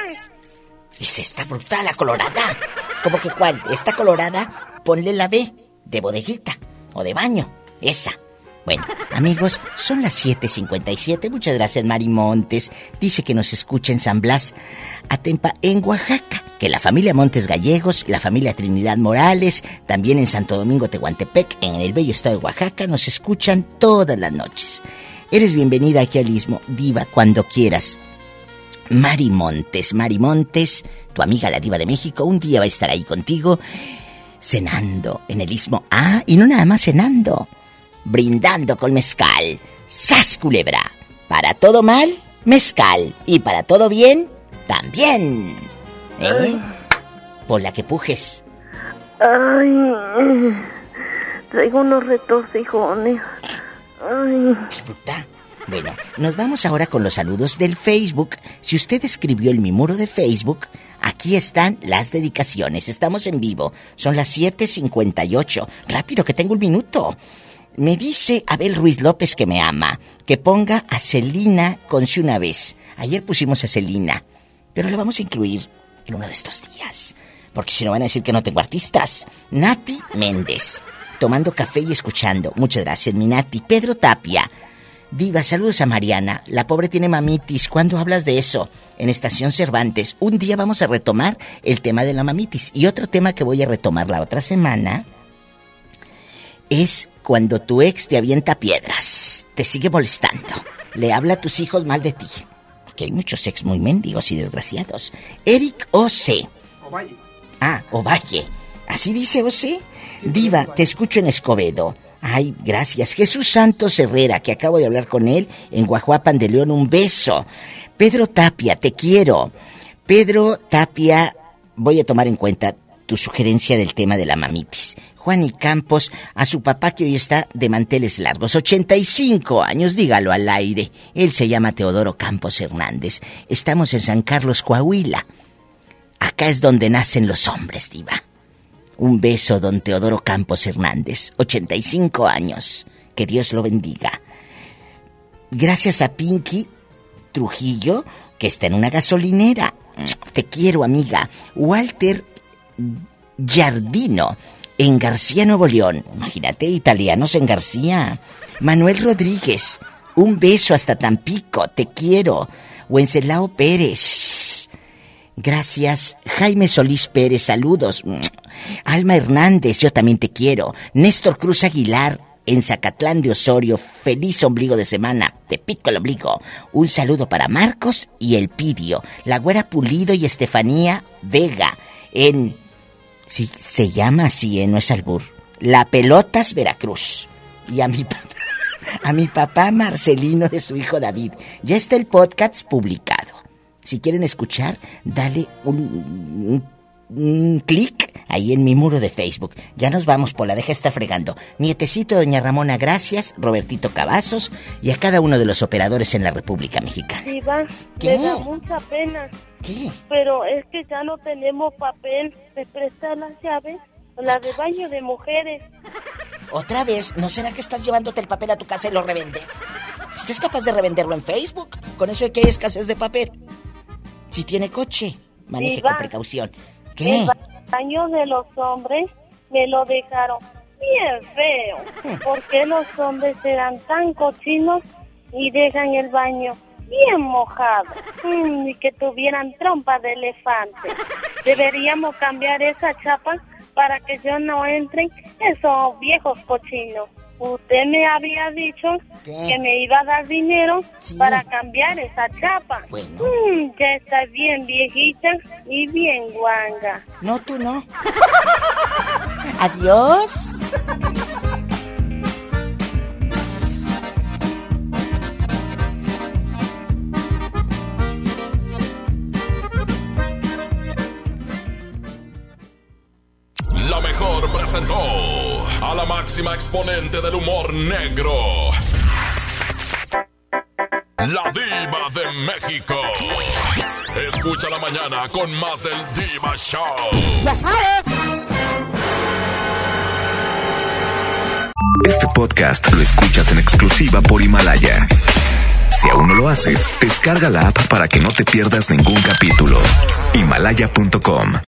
Es esta brutal, la colorada. ¿Cómo que cuál? Esta colorada, ponle la B de bodeguita o de baño. Esa. Bueno, amigos, son las 7:57. Muchas gracias, Mari Montes. Dice que nos escucha en San Blas, Atempa, en Oaxaca. Que la familia Montes Gallegos, la familia Trinidad Morales, también en Santo Domingo, Tehuantepec, en el bello estado de Oaxaca, nos escuchan todas las noches. Eres bienvenida aquí al Istmo, Diva, cuando quieras. Mari Montes, Mari Montes, tu amiga la diva de México, un día va a estar ahí contigo, cenando en el Istmo. Ah, y no nada más cenando, brindando con mezcal. ¡Sas, culebra! Para todo mal, mezcal. Y para todo bien, también. ¿Eh? Por la que pujes.
Ay, traigo unos retorcijones. Ay.
Bueno, nos vamos ahora con los saludos del Facebook. Si usted escribió en mi muro de Facebook, aquí están las dedicaciones. Estamos en vivo. Son las 7:58. Rápido, que tengo un minuto. Me dice Abel Ruiz López que me ama, que ponga a Celina con si una vez. Ayer pusimos a Celina, pero la vamos a incluir en uno de estos días. Porque si no van a decir que no tengo artistas. Nati Méndez, tomando café y escuchando. Muchas gracias, mi Nati. Pedro Tapia. Diva, saludos a Mariana. La pobre tiene mamitis. ¿Cuándo hablas de eso? En Estación Cervantes. Un día vamos a retomar el tema de la mamitis. Y otro tema que voy a retomar la otra semana es cuando tu ex te avienta piedras, te sigue molestando, le habla a tus hijos mal de ti. Porque hay muchos ex muy mendigos y desgraciados. Eric O.C. Ah, Ovalle. ¿Así dice José? Diva, te escucho en Escobedo. Ay, gracias. Jesús Santos Herrera, que acabo de hablar con él en Guajuapan de León, un beso. Pedro Tapia, te quiero. Pedro Tapia, voy a tomar en cuenta tu sugerencia del tema de la mamitis. Juan y Campos, a su papá que hoy está de manteles largos, 85 años, dígalo al aire. Él se llama Teodoro Campos Hernández. Estamos en San Carlos, Coahuila. Acá es donde nacen los hombres, diva. Un beso, don Teodoro Campos Hernández, 85 años. Que Dios lo bendiga. Gracias a Pinky Trujillo, que está en una gasolinera. Te quiero, amiga. Walter Giardino, en García, Nuevo León. Imagínate, italianos en García. Manuel Rodríguez, un beso hasta Tampico, te quiero. Wenceslao Pérez. Gracias. Jaime Solís Pérez, saludos. Alma Hernández, yo también te quiero. Néstor Cruz Aguilar, en Zacatlán de Osorio, feliz ombligo de semana. Te pico el ombligo. Un saludo para Marcos y El Pidio, La Güera Pulido y Estefanía Vega, en... Sí, se llama así, ¿eh? no es albur. La Pelotas Veracruz. Y a mi papá, a mi papá Marcelino de su hijo David. Ya está el podcast publicado. Si quieren escuchar, dale un, un- un clic ahí en mi muro de Facebook. Ya nos vamos, Pola, deja de estar fregando. Nietecito Doña Ramona, gracias. Robertito Cavazos y a cada uno de los operadores en la República Mexicana.
Diva,
¿Qué?
me da mucha pena.
¿Qué?
Pero es que ya no tenemos papel. ¿Me prestas las llaves? La de baño de mujeres.
Otra vez, ¿no será que estás llevándote el papel a tu casa y lo revendes? ¿Estás capaz de revenderlo en Facebook? Con eso de que hay escasez de papel. Si tiene coche, maneje
Diva,
con precaución. ¿Qué?
El baño de los hombres me lo dejaron bien feo. ¿Por qué los hombres serán tan cochinos y dejan el baño bien mojados Mm, y que tuvieran trompa de elefante. Deberíamos cambiar esa chapa para que yo no entren esos viejos cochinos. Usted me había dicho que me iba a dar dinero para cambiar esa chapa. Mm, ya está bien viejita y bien guanga.
No, tú no. Adiós.
La mejor presentó a la máxima exponente del humor negro. La diva de México. Escucha la mañana con más del Diva Show.
Ya sabes.
Este podcast lo escuchas en exclusiva por Himalaya. Si aún no lo haces, descarga la app para que no te pierdas ningún capítulo. Himalaya.com